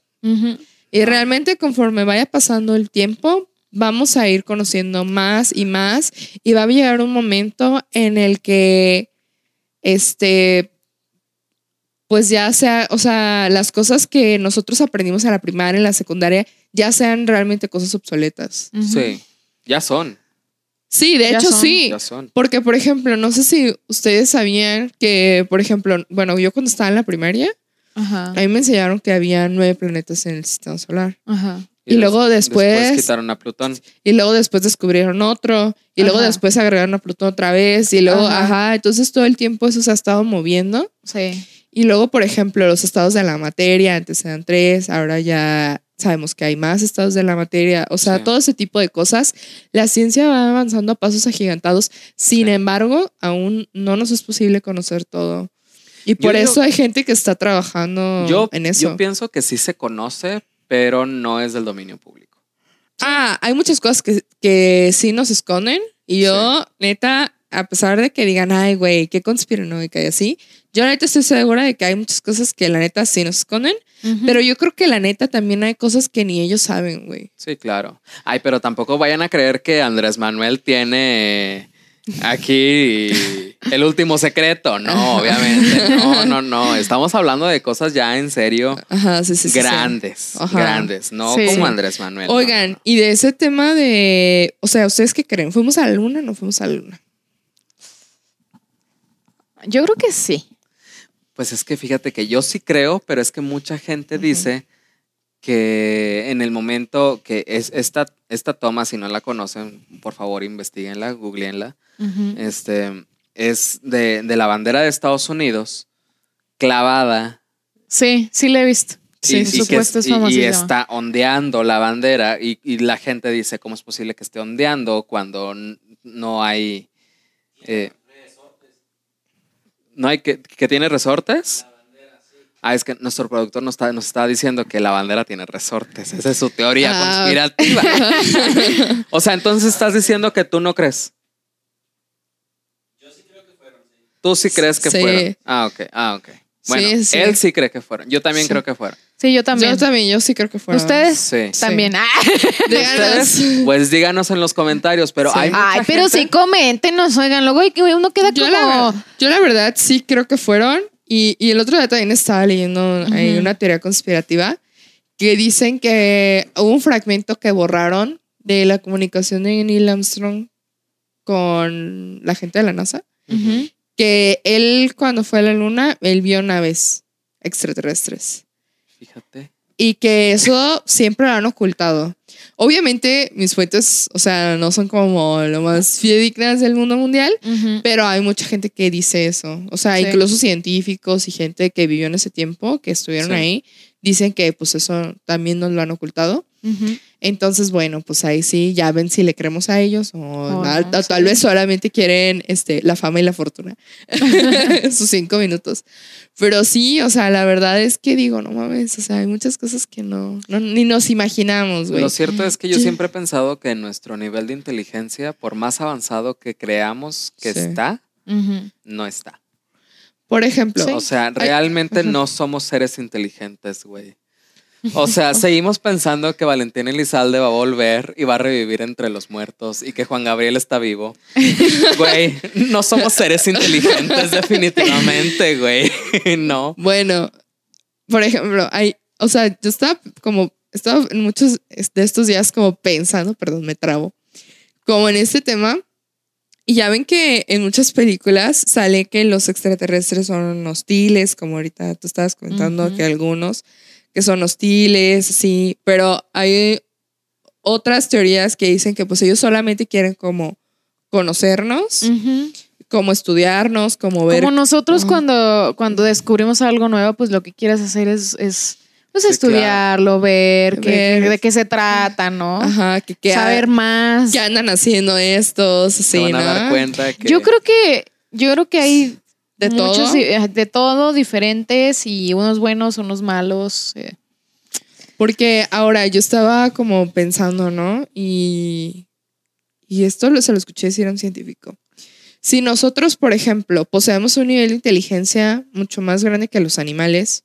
Y realmente conforme vaya pasando el tiempo, vamos a ir conociendo más y más y va a llegar un momento en el que, este, pues ya sea, o sea, las cosas que nosotros aprendimos en la primaria, en la secundaria, ya sean realmente cosas obsoletas. Sí, ya son. Sí, de hecho sí. Ya son. Porque, por ejemplo, no sé si ustedes sabían que, por ejemplo, bueno, yo cuando estaba en la primaria, a mí me enseñaron que había nueve planetas en el sistema solar. Ajá. Y, luego después, después. quitaron a Plutón. Y luego después descubrieron otro. Y luego después agregaron a Plutón otra vez. Y luego, ajá. Entonces todo el tiempo eso se ha estado moviendo. Sí. Y luego, por ejemplo, los estados de la materia, antes eran tres, ahora ya sabemos que hay más estados de la materia. O sea, todo ese tipo de cosas. La ciencia va avanzando a pasos agigantados. Sin embargo, aún no nos es posible conocer todo. Y por eso hay gente que está trabajando en eso. Yo pienso que sí se conoce, pero no es del dominio público. Ah, hay muchas cosas que, que sí nos esconden. Y yo, neta, a pesar de que digan, ay, güey, qué conspiranoica y así, yo neta estoy segura de que hay muchas cosas que la neta sí nos esconden, pero yo creo que la neta también hay cosas que ni ellos saben, güey. Sí, claro. Ay, pero tampoco vayan a creer que Andrés Manuel tiene Aquí el último secreto, no, obviamente. No, no, no. Estamos hablando de cosas ya en serio Ajá, sí, sí, sí, sí. grandes, Ajá. grandes, no Sí. como Andrés Manuel. no, Oigan, no. y de ese tema de, o sea, ¿ustedes qué creen? ¿Fuimos a la luna o no fuimos a la luna? Yo creo que sí. Pues es que fíjate que yo sí creo, pero es que mucha gente dice que en el momento que es esta, esta toma, si no la conocen, por favor investiguenla, googleenla, este, es de, de la bandera de Estados Unidos clavada. Sí, sí la he visto. Sí, y, y que supuesto es y- y está ondeando la bandera y, y la gente dice, ¿cómo es posible que esté ondeando cuando no hay... eh, ¿No hay que, que tiene resortes? Ah, es que nuestro productor nos está, nos está diciendo que la bandera tiene resortes. Esa es su teoría Ah. conspirativa. o sea, entonces estás diciendo que tú no crees. Tú sí crees que Sí. fueron. Ah, ok. Ah, ok. Bueno, Sí, sí. él sí cree que fueron. Yo también Sí. creo que fueron. Sí, yo también. Yo también, yo sí creo que fueron. ¿Ustedes? Sí. También. Ah. Ustedes, pues díganos en los comentarios, pero Sí. hay mucha Ay, pero gente- sí, coméntenos, oigan, luego uno queda Yo como... la, yo la verdad sí creo que fueron. Y, y el otro día también estaba leyendo ahí Ujú. una teoría conspirativa que dicen que hubo un fragmento que borraron de la comunicación de Neil Armstrong con la gente de la NASA. Que él cuando fue a la luna, él vio naves extraterrestres. Fíjate. Y que eso siempre lo han ocultado. Obviamente mis fuentes, o sea, no son como lo más fidedignas del mundo mundial, pero hay mucha gente que dice eso. O sea, Sí. incluso científicos y gente que vivió en ese tiempo, que estuvieron Sí. ahí, dicen que pues eso también nos lo han ocultado. Entonces, bueno, pues ahí sí, ya ven si le creemos a ellos o, O a- no, o tal vez solamente quieren este, la fama y la fortuna. Sus cinco minutos. Pero sí, o sea, la verdad es que digo, no mames, o sea, hay muchas cosas que no, no- ni nos imaginamos, güey. Lo cierto es que yo Sí. siempre he pensado que nuestro nivel de inteligencia, por más avanzado que creamos que Sí. está, no está. Por ejemplo, O sea, realmente no somos seres inteligentes, güey. O sea, seguimos pensando que Valentín Elizalde va a volver y va a revivir entre los muertos y que Juan Gabriel está vivo. Güey, no somos seres inteligentes definitivamente, güey. No. Bueno, por ejemplo, hay, o sea, yo estaba como, estaba en muchos de estos días como pensando, perdón, me trabo, como en este tema. Y ya ven que en muchas películas sale que los extraterrestres son hostiles, como ahorita tú estabas comentando que algunos que son hostiles, sí, pero hay otras teorías que dicen que pues ellos solamente quieren como conocernos, como estudiarnos, como ver Como nosotros cuando, cuando descubrimos algo nuevo, pues lo que quieres hacer es, es pues, Sí, estudiarlo, ver, qué- Ver. de qué se trata, ¿no? Ajá, que, que Saber más. que andan haciendo estos, Se así, van a ¿no? dar cuenta que Yo creo que, yo creo que hay De muchos todo. eh, de todo diferentes y unos buenos, unos malos. eh. Porque ahora yo estaba como pensando, ¿no? Y, y esto lo- se lo escuché decir a un científico. Si nosotros, por ejemplo, poseemos un nivel de inteligencia mucho más grande que los animales,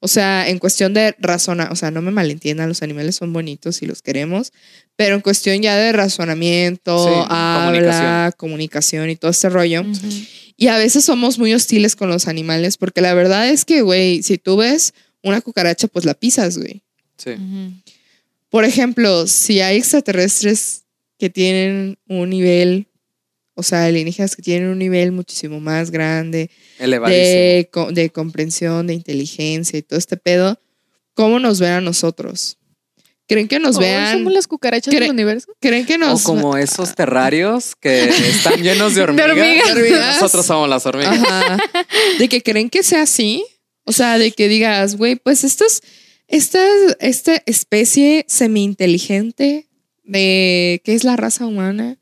o sea, en cuestión de razona, o sea, no me malentiendan, los animales son bonitos y los queremos, pero en cuestión ya de razonamiento, Sí, habla, comunicación. comunicación y todo este rollo, Ujú. Y a veces somos muy hostiles con los animales, porque la verdad es que, güey, si tú ves una cucaracha, pues la pisas, güey. sí. Por ejemplo, si hay extraterrestres que tienen un nivel, o sea, alienígenas que tienen un nivel muchísimo más grande de, de comprensión, de inteligencia y todo este pedo, ¿cómo nos ven a nosotros? ¿Creen que nos Oh, vean? Somos las cucarachas del universo. ¿Creen que O nos como esos terrarios que están llenos de hormigas. hormigas. Hormigas. Nosotros somos las hormigas. Ajá. De que creen que sea así. O sea, de que digas, güey, pues esto es, esta, esta especie semi-inteligente de qué es la raza humana.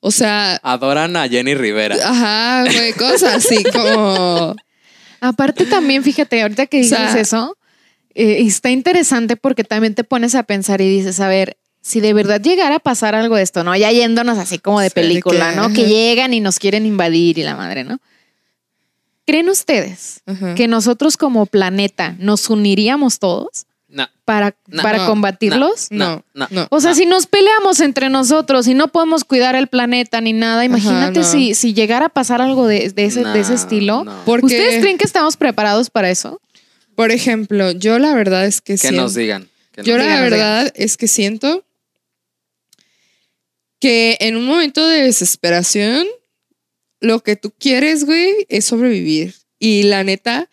O sea, Adoran a Jenny Rivera. ajá, güey, cosas así como. Aparte también, fíjate, ahorita que O dices sea- eso, eh, está interesante porque también te pones a pensar y dices, a ver, si de verdad llegara a pasar algo de esto, ¿no? Ya yéndonos así como de Sí, película, que- ¿no? ajá. Que llegan y nos quieren invadir y la madre, ¿no? ¿Creen ustedes Ajá. que nosotros como planeta nos uniríamos todos? No. para, No. para No. combatirlos? No, no, no. O sea, No. si nos peleamos entre nosotros y no podemos cuidar el planeta ni nada, imagínate no. si, si llegara a pasar algo de, de ese, de ese estilo. ¿Ustedes creen que estamos preparados para eso? Por ejemplo, yo la verdad es que Que siento- nos digan. que nos Yo la verdad es que siento que en un momento de desesperación, lo que tú quieres, güey, es sobrevivir. Y la neta,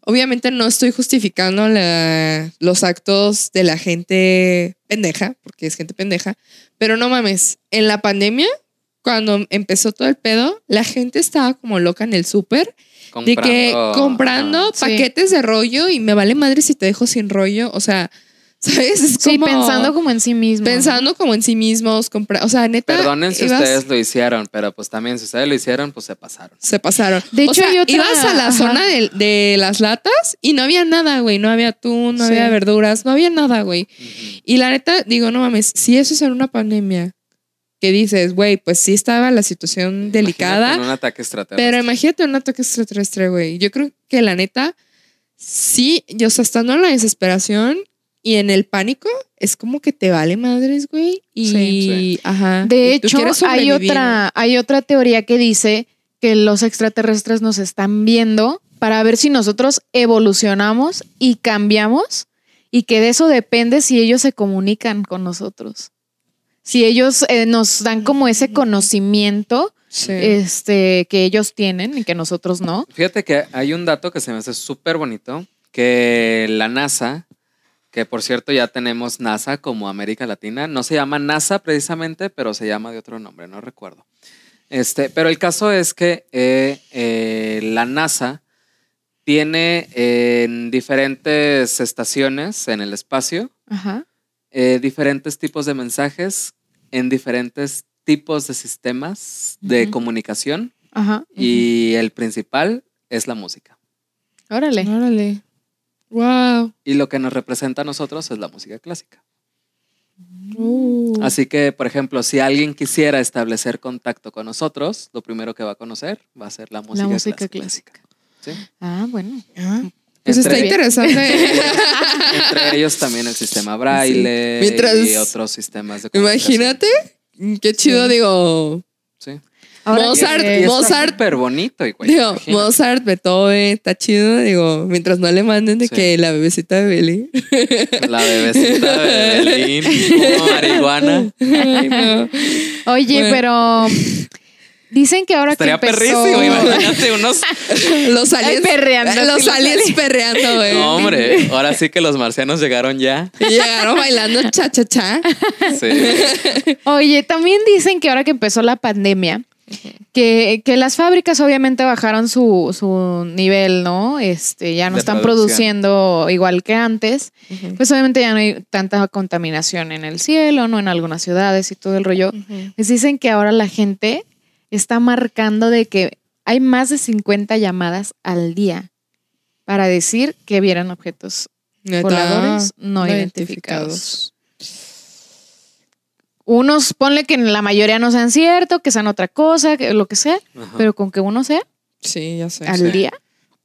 obviamente no estoy justificando la- los actos de la gente pendeja, porque es gente pendeja, pero no mames, en la pandemia, cuando empezó todo el pedo, la gente estaba como loca en el súper de que comprando. Sí. paquetes de rollo y me vale madre si te dejo sin rollo. O sea, ¿sabes? Es Sí, como pensando como en sí mismo. pensando como en sí mismos. compra- o sea, neta. Perdonen si ibas- ustedes lo hicieron, pero pues también si ustedes lo hicieron, pues se pasaron. Se pasaron. De O hecho, sea, hay otra- ibas a la ajá. zona de, de las latas y no había nada, güey. No había atún, no Sí. había verduras, no había nada, güey. Y la neta, digo, no mames, si eso es en una pandemia, que dices, güey, pues sí estaba la situación delicada. Imagínate un ataque extraterrestre. Pero imagínate un ataque extraterrestre, güey. Yo creo que la neta, sí, yo, o sea, estando en la desesperación y en el pánico, es como que te vale madres, güey. Y, Sí. ajá. De y hecho, hay otra, hay otra teoría que dice que los extraterrestres nos están viendo para ver si nosotros evolucionamos y cambiamos y que de eso depende si ellos se comunican con nosotros. Si ellos eh, nos dan como ese conocimiento Sí. este, que ellos tienen y que nosotros no. Fíjate que hay un dato que se me hace súper bonito, que la NASA, que por cierto ya tenemos NASA como América Latina, no se llama NASA precisamente, pero se llama de otro nombre, no recuerdo. Este, pero el caso es que eh, eh, la NASA tiene en diferentes estaciones en el espacio Ajá. eh, diferentes tipos de mensajes en diferentes tipos de sistemas de comunicación Ajá. y el principal es la música. Órale. Órale. Wow. Y lo que nos representa a nosotros es la música clásica. Uh. Así que, por ejemplo, si alguien quisiera establecer contacto con nosotros, lo primero que va a conocer va a ser la música, música clásica. ¿sí? Ah, bueno. Ah, Pues está interesante. Entre ellos también el sistema braille Mientras- y otros sistemas de. Imagínate. Qué chido, Sí. digo. Sí. Ahora Mozart, que- Mozart. súper bonito, y güey. Digo, imagínate. Mozart, Beethoven, está chido. Digo, mientras no le manden de Sí. que la bebecita de Belly. La bebecita de Belín, como marihuana. Oye, Bueno. pero dicen que ahora Estaría que empezó... perrísimo, imagínate unos. Los aliens. perreando, Los aliens perreando, güey. No, hombre, ahora sí que los marcianos llegaron ya. Llegaron bailando cha cha cha. Sí. Oye, también dicen que ahora que empezó la pandemia, que, que las fábricas obviamente bajaron su, su nivel, ¿no? Este, ya no De están producción. produciendo igual que antes. Pues obviamente ya no hay tanta contaminación en el cielo, ¿no? En algunas ciudades y todo el rollo. Pues dicen que ahora la gente está marcando de que hay más de 50 llamadas al día para decir que vieran objetos Neta, voladores no, identificados. Unos, ponle que la mayoría no sean cierto, que sean otra cosa, que lo que sea, Ajá. pero con que uno sea Sí, ya sé. al sí. día.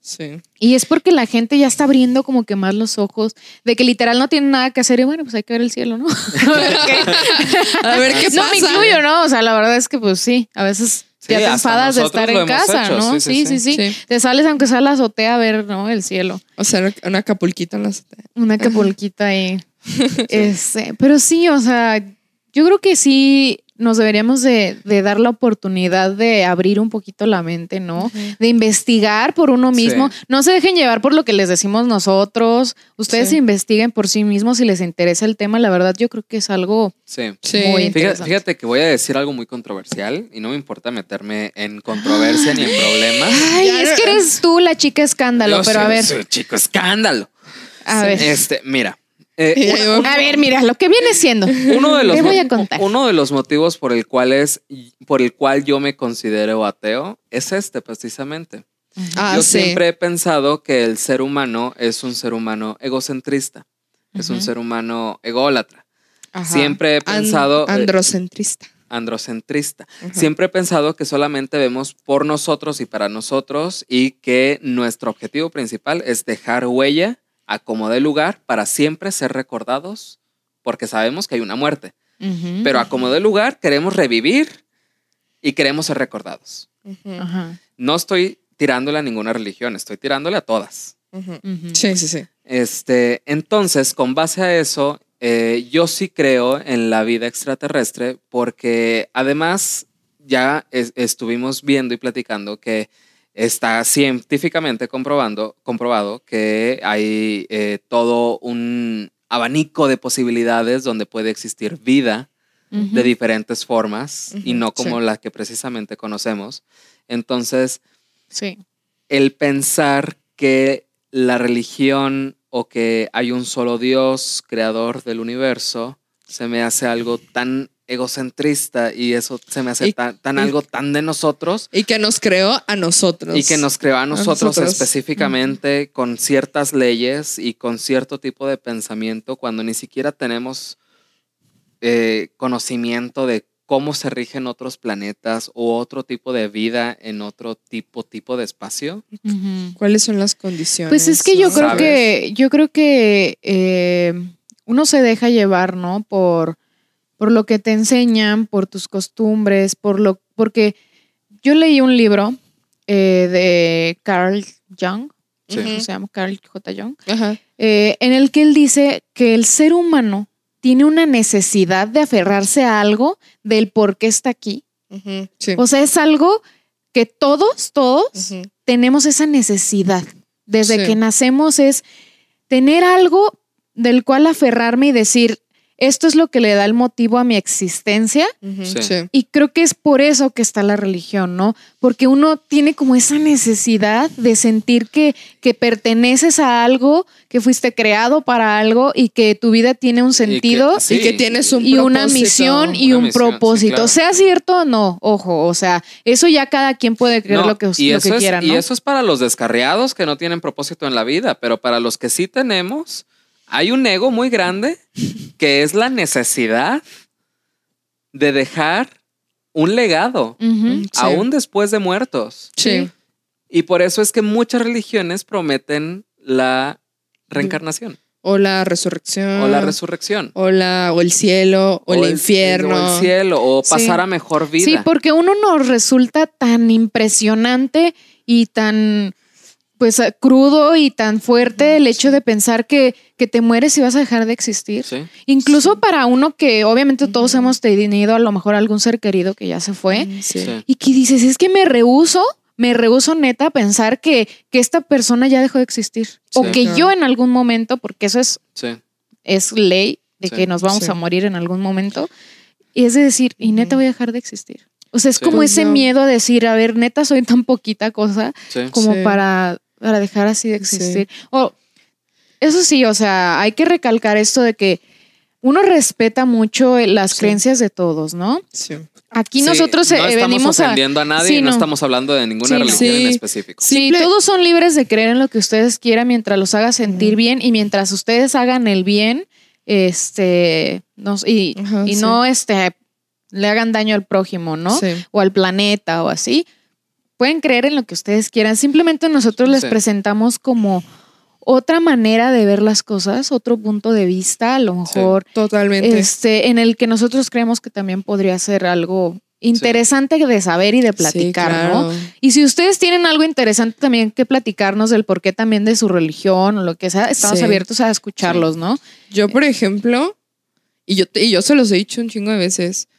Sí. Y es porque la gente ya está abriendo como que más los ojos, de que literal no tiene nada que hacer y bueno, pues hay que ver el cielo, ¿no? A ver qué- A ver qué no pasa. me incluyo, ¿no? O sea, la verdad es que pues sí, a veces Sí, ya te enfadas de estar en casa, hecho, ¿no? sí, Sí sí, sí, sí, Sí. Te sales aunque sea a la azotea a ver, ¿no? El cielo. O sea, una acapulquita en la azotea. Una capulquita ahí. Este, pero sí, o sea, yo creo que sí nos deberíamos de, de dar la oportunidad de abrir un poquito la mente, ¿no? De investigar por uno mismo. Sí. No se dejen llevar por lo que les decimos nosotros. Ustedes Sí. investiguen por sí mismos si les interesa el tema. La verdad, yo creo que es algo muy interesante. fíjate que voy a decir algo muy controversial y no me importa meterme en controversia ni en problemas. Ay, Ya- es que eres tú la chica escándalo, Yo pero a ver, soy chico escándalo. a ver. Este, mira. Eh, una- A ver, mira, lo que viene siendo. uno de los Te voy a contar. uno de los motivos por el cual es por el cual yo me considero ateo es este precisamente. Ah, yo sí. siempre he pensado que el ser humano es un ser humano egocentrista, es un ser humano ególatra, Ajá. siempre he pensado- androcentrista. androcentrista. Ajá. Siempre he pensado que solamente vemos por nosotros y para nosotros y que nuestro objetivo principal es dejar huella a como de lugar para siempre ser recordados porque sabemos que hay una muerte. Ujú. Pero a como de lugar queremos revivir y queremos ser recordados. No estoy tirándole a ninguna religión, estoy tirándole a todas. Ujú. Sí, sí, sí. Este, entonces, con base a eso, eh, yo sí creo en la vida extraterrestre porque además ya es- estuvimos viendo y platicando que está científicamente comprobando, comprobado que hay eh, todo un abanico de posibilidades donde puede existir vida de diferentes formas y no como sí. la que precisamente conocemos. Entonces, Sí. el pensar que la religión o que hay un solo Dios creador del universo se me hace algo tan egocentrista y eso se me hace Y- tan, tan y- algo tan de nosotros Y que nos creó a nosotros. y que nos creó a nosotros, nosotros. específicamente con ciertas leyes y con cierto tipo de pensamiento cuando ni siquiera tenemos eh, conocimiento de cómo se rigen otros planetas o otro tipo de vida en otro tipo, tipo de espacio. ¿Cuáles son las condiciones? Pues es que yo no? creo ¿Sabes? que, yo creo que eh, uno se deja llevar, ¿no? Por, por lo que te enseñan, por tus costumbres, por lo, porque yo leí un libro eh, de Carl Jung, Sí. Se llama Carl J. Jung, Ajá. eh, en el que él dice que el ser humano tiene una necesidad de aferrarse a algo del por qué está aquí. Sí. O sea, es algo que todos, todos tenemos esa necesidad. Desde Sí. que nacemos es tener algo del cual aferrarme y decir, esto es lo que le da el motivo a mi existencia. Sí. sí. Y creo que es por eso que está la religión, ¿no? Porque uno tiene como esa necesidad de sentir que, que perteneces a algo, que fuiste creado para algo y que tu vida tiene un sentido sí, Y que tienes un y una misión y Una un misión, sí, propósito. claro. Sea cierto o no, ojo, o sea, eso ya cada quien puede creer No, lo que, y lo eso que es- quiera, Y ¿no? eso es para los descarriados que no tienen propósito en la vida, pero para los que sí tenemos, hay un ego muy grande que es la necesidad de dejar un legado. Sí. aún después de muertos. Sí. Y por eso es que muchas religiones prometen la reencarnación O la resurrección. o la resurrección. O, la, o el cielo, o, el infierno. O el cielo, o Sí. pasar a mejor vida. Sí, porque uno nos resulta tan impresionante y tan pues eh, crudo y tan fuerte el hecho de pensar que, que te mueres y vas a dejar de existir. Sí. Incluso para uno que obviamente todos hemos tenido a lo mejor algún ser querido que ya se fue Sí. Sí. y que dices, es que me rehuso, me rehuso neta a pensar que, que esta persona ya dejó de existir. o que Claro. yo en algún momento, porque eso es, Sí. es ley de Sí. que nos vamos Sí. a morir en algún momento. Y es de decir, y neta voy a dejar de existir. O sea, es Sí. como Pues ese no. miedo a decir, a ver, neta soy tan poquita cosa Sí. como Sí. para, para dejar así de existir. O, eso sí, o sea, hay que recalcar esto de que uno respeta mucho eh, las Sí. creencias de todos, ¿no? Sí. Aquí Sí, nosotros no eh, estamos venimos a... ofendiendo a, nadie Sí, y no, no. estamos hablando de ninguna Sí, no. religión en Sí. específico. Sí, Simple- todos son libres de creer en lo que ustedes quieran mientras los haga sentir bien y mientras ustedes hagan el bien, este, no, y, Ajá, y sí. no este, le hagan daño al prójimo, ¿no? Sí. O al planeta o así. Pueden creer en lo que ustedes quieran. Simplemente nosotros les Sí. presentamos como otra manera de ver las cosas, otro punto de vista, a lo mejor Totalmente. este, en el que nosotros creemos que también podría ser algo interesante de saber y de platicar, Sí, ¿no? Y si ustedes tienen algo interesante también que platicarnos del porqué también de su religión o lo que sea, estamos Sí. abiertos a escucharlos, ¿no? Yo, por ejemplo, y yo, te- y yo se los he dicho un chingo de veces.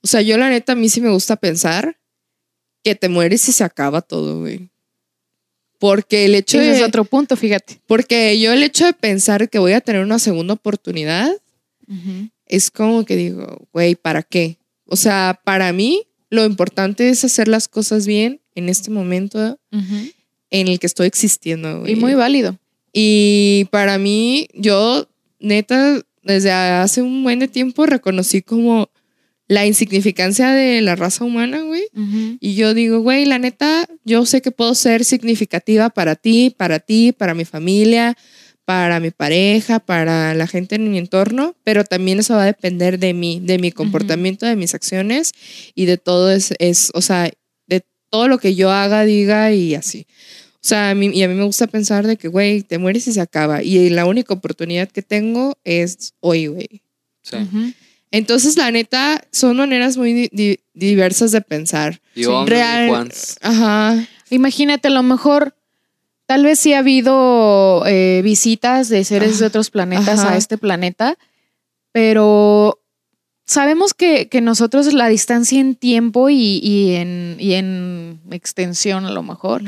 O sea, yo la neta, a mí sí me gusta pensar que te mueres y se acaba todo, güey. Porque el hecho Ese de. es otro punto, fíjate. Porque yo el hecho de pensar que voy a tener una segunda oportunidad es como que digo, güey, ¿para qué? O sea, para mí lo importante es hacer las cosas bien en este momento en el que estoy existiendo. güey. Y muy válido. Y para mí, yo neta, desde hace un buen de tiempo reconocí como la insignificancia de la raza humana, güey. Y yo digo, güey, la neta, yo sé que puedo ser significativa para ti, para ti, para mi familia, para mi pareja, para la gente en mi entorno, pero también eso va a depender de mí, de mi comportamiento, de mis acciones y de todo es, es, o sea, de todo lo que yo haga, diga y así. O sea, a mí, y a mí me gusta pensar de que, güey, te mueres y se acaba. Y la única oportunidad que tengo es hoy, güey. Sí. Ujú. Entonces, la neta, son maneras muy di- di- diversas de pensar. Only Real-. Ajá. Imagínate, a lo mejor, tal vez sí ha habido eh, visitas de seres de otros planetas Ajá. a este planeta, pero sabemos que, que nosotros la distancia en tiempo y, y en, y en extensión a lo mejor,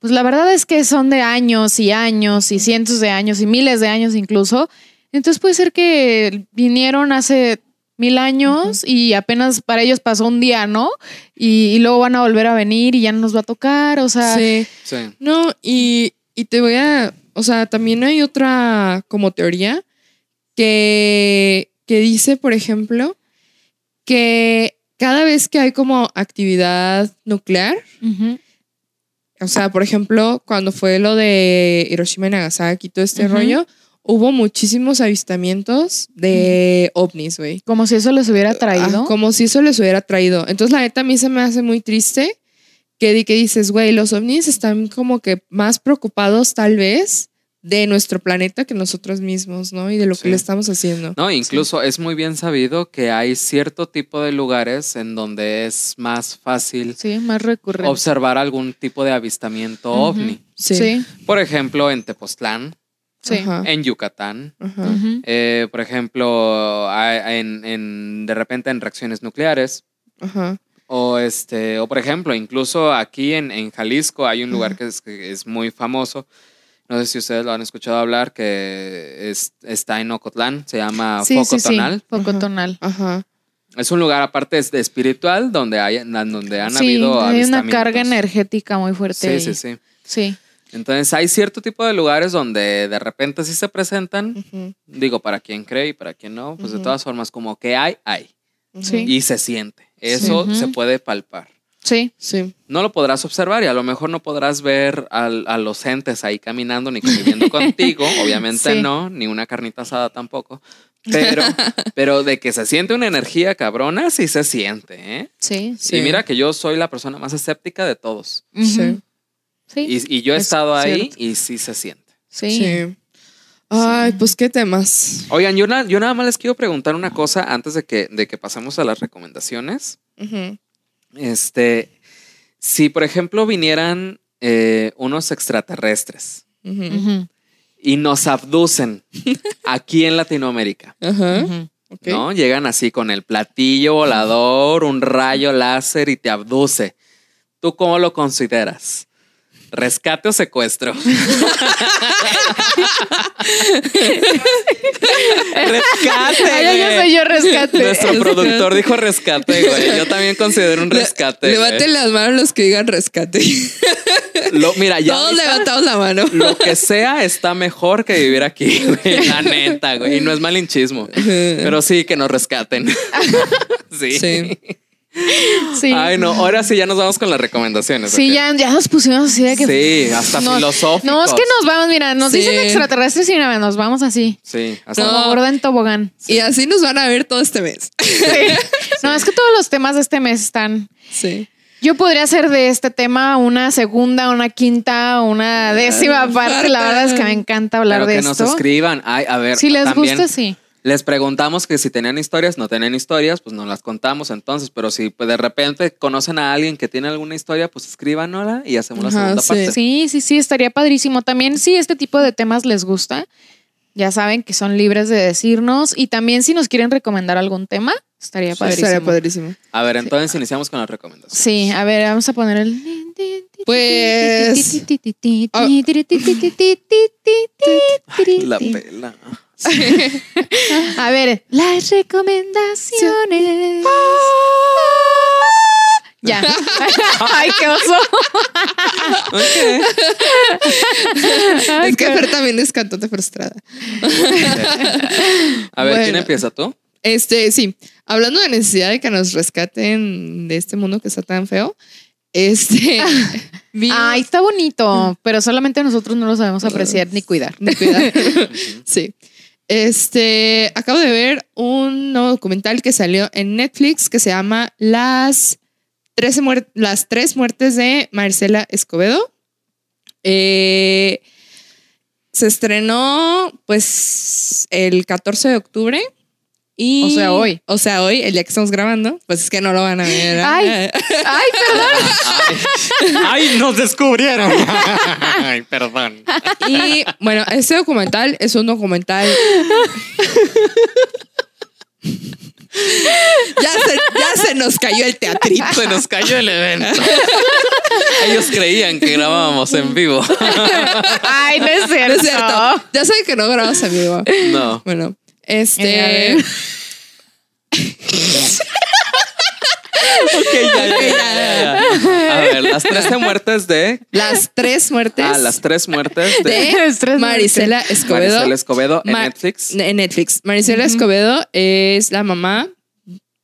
pues la verdad es que son de años y años y cientos de años y miles de años incluso. Entonces puede ser que vinieron hace mil años y apenas para ellos pasó un día, ¿no? Y, y luego van a volver a venir y ya no nos va a tocar, o sea, Sí. Sí. No, y, y te voy a, o sea, también hay otra como teoría que, que dice, por ejemplo, que cada vez que hay como actividad nuclear, o sea, por ejemplo, cuando fue lo de Hiroshima y Nagasaki, todo este rollo, hubo muchísimos avistamientos de ovnis, güey. como si eso les hubiera traído. Ah, como si eso les hubiera traído. Entonces, la neta, a mí se me hace muy triste que, di- que dices, güey, los ovnis están como que más preocupados, tal vez, de nuestro planeta que nosotros mismos, ¿no? Y de lo Sí. que le estamos haciendo. No, incluso es muy bien sabido que hay cierto tipo de lugares en donde es más fácil Sí, más recurrente. observar algún tipo de avistamiento ovni. Sí. Sí, Por ejemplo, en Tepoztlán, sí. En Yucatán. Ajá. Ujú. eh, por ejemplo, en, en- de repente en reacciones nucleares. Ajá. O este, o por ejemplo, incluso aquí en, en Jalisco hay un lugar Ajá. que es, que es muy famoso. No sé si ustedes lo han escuchado hablar, que es- está en Ocotlán, se llama Sí, sí, sí. Focotonal. Focotonal. Ajá. Es un lugar aparte es de espiritual donde hay, donde han Sí, habido hay una carga energética muy fuerte. Sí, ahí. sí, sí. Sí. Entonces hay cierto tipo de lugares donde de repente sí se presentan, Ujú. digo, para quien cree y para quien no, pues de Ujú. todas formas, como que hay, hay. Sí. Y se siente. Eso se puede palpar. Sí. Sí. No lo podrás observar y a lo mejor no podrás ver al- a los entes ahí caminando ni conviviendo contigo, obviamente Sí. no, ni una carnita asada tampoco. Pero, pero de que se siente una energía cabrona, sí se siente, ¿eh? Sí. Sí. Y mira que yo soy la persona más escéptica de todos. Sí. Sí. Y, y yo he Es estado ahí cierto. y sí se siente. Sí. Sí. Ay, pues qué temas. Oigan, yo, na- yo nada más les quiero preguntar una cosa antes de que, de que pasemos a las recomendaciones. Este, si por ejemplo vinieran eh, unos extraterrestres y nos abducen aquí en Latinoamérica, Ajá. ¿no? Llegan así con el platillo volador, un rayo láser y te abduce. ¿Tú cómo lo consideras? ¿Rescate o secuestro? rescate. Ay, yo soy yo rescate. Nuestro productor dijo rescate, güey. Yo también considero un rescate. güey. Levanten las manos los que digan rescate. Lo- mira, ya Todos ahorita, levantamos la mano. lo que sea está mejor que vivir aquí, güey. La neta, güey. Y no es malinchismo. Pero sí que nos rescaten. sí. Sí. Sí. Ay, no. Ahora sí ya nos vamos con las recomendaciones. Sí, ya, ya nos pusimos así de que. Sí, hasta No, filosóficos. No, es que nos vamos, mira, nos Sí. dicen extraterrestres y nada, nos vamos así. Sí, hasta Como No. gorda en tobogán. Y así nos van a ver todo este mes. Sí. No, es que todos los temas de este mes están. Sí. Yo podría hacer de este tema una segunda, una quinta, una décima parte. La verdad es que me encanta hablar Pero de que nos esto. escriban. Ay, a ver. Si les también gusta, sí. Les preguntamos que si tenían historias, no tenían historias, pues nos las contamos entonces. Pero si pues, de repente conocen a alguien que tiene alguna historia, pues escríbanosla y hacemos la Ajá, segunda sí. parte. Sí, sí, sí, estaría padrísimo. También si este tipo de temas les gusta, ya saben que son libres de decirnos. Y también si nos quieren recomendar algún tema, estaría padrísimo. Estaría padrísimo. A ver, entonces iniciamos con las recomendaciones. Sí, a ver, vamos a poner el. Pues- La pela. A ver, las recomendaciones. Ya. Ay, qué oso. Ay, es que qué- Fer también es cantante frustrada. A ver, ¿quién empieza tú? Este, sí, hablando de necesidad de que nos rescaten de este mundo que está tan feo, este. Ay, está bonito, pero solamente nosotros no lo sabemos apreciar ni cuidar. Ni cuidar. sí. Este, acabo de ver un nuevo documental que salió en Netflix que se llama Las, 13 muer- Las tres muertes de Marcela Escobedo. Eh, se estrenó pues el 14 de octubre. Y, O sea, hoy. O sea, hoy, el día que estamos grabando, pues es que no lo van a ver. Ay. Ay, perdón. Ay, nos descubrieron. Ay, perdón. Y bueno, este documental es un documental. ya, se, ya se nos cayó el teatrito. Se nos cayó el evento. Ellos creían que grabábamos en vivo. Ay, no es cierto. No es cierto. Ya sé que no grabas amigo. No. Bueno, este. ver. Ok, ya, ya, ya. A ver, las 13 muertes de. Las tres muertes Ah, las tres muertes de. de Marisela Escobedo. Maricela Escobedo en Ma- Netflix. En Netflix. Marisela Escobedo es la mamá.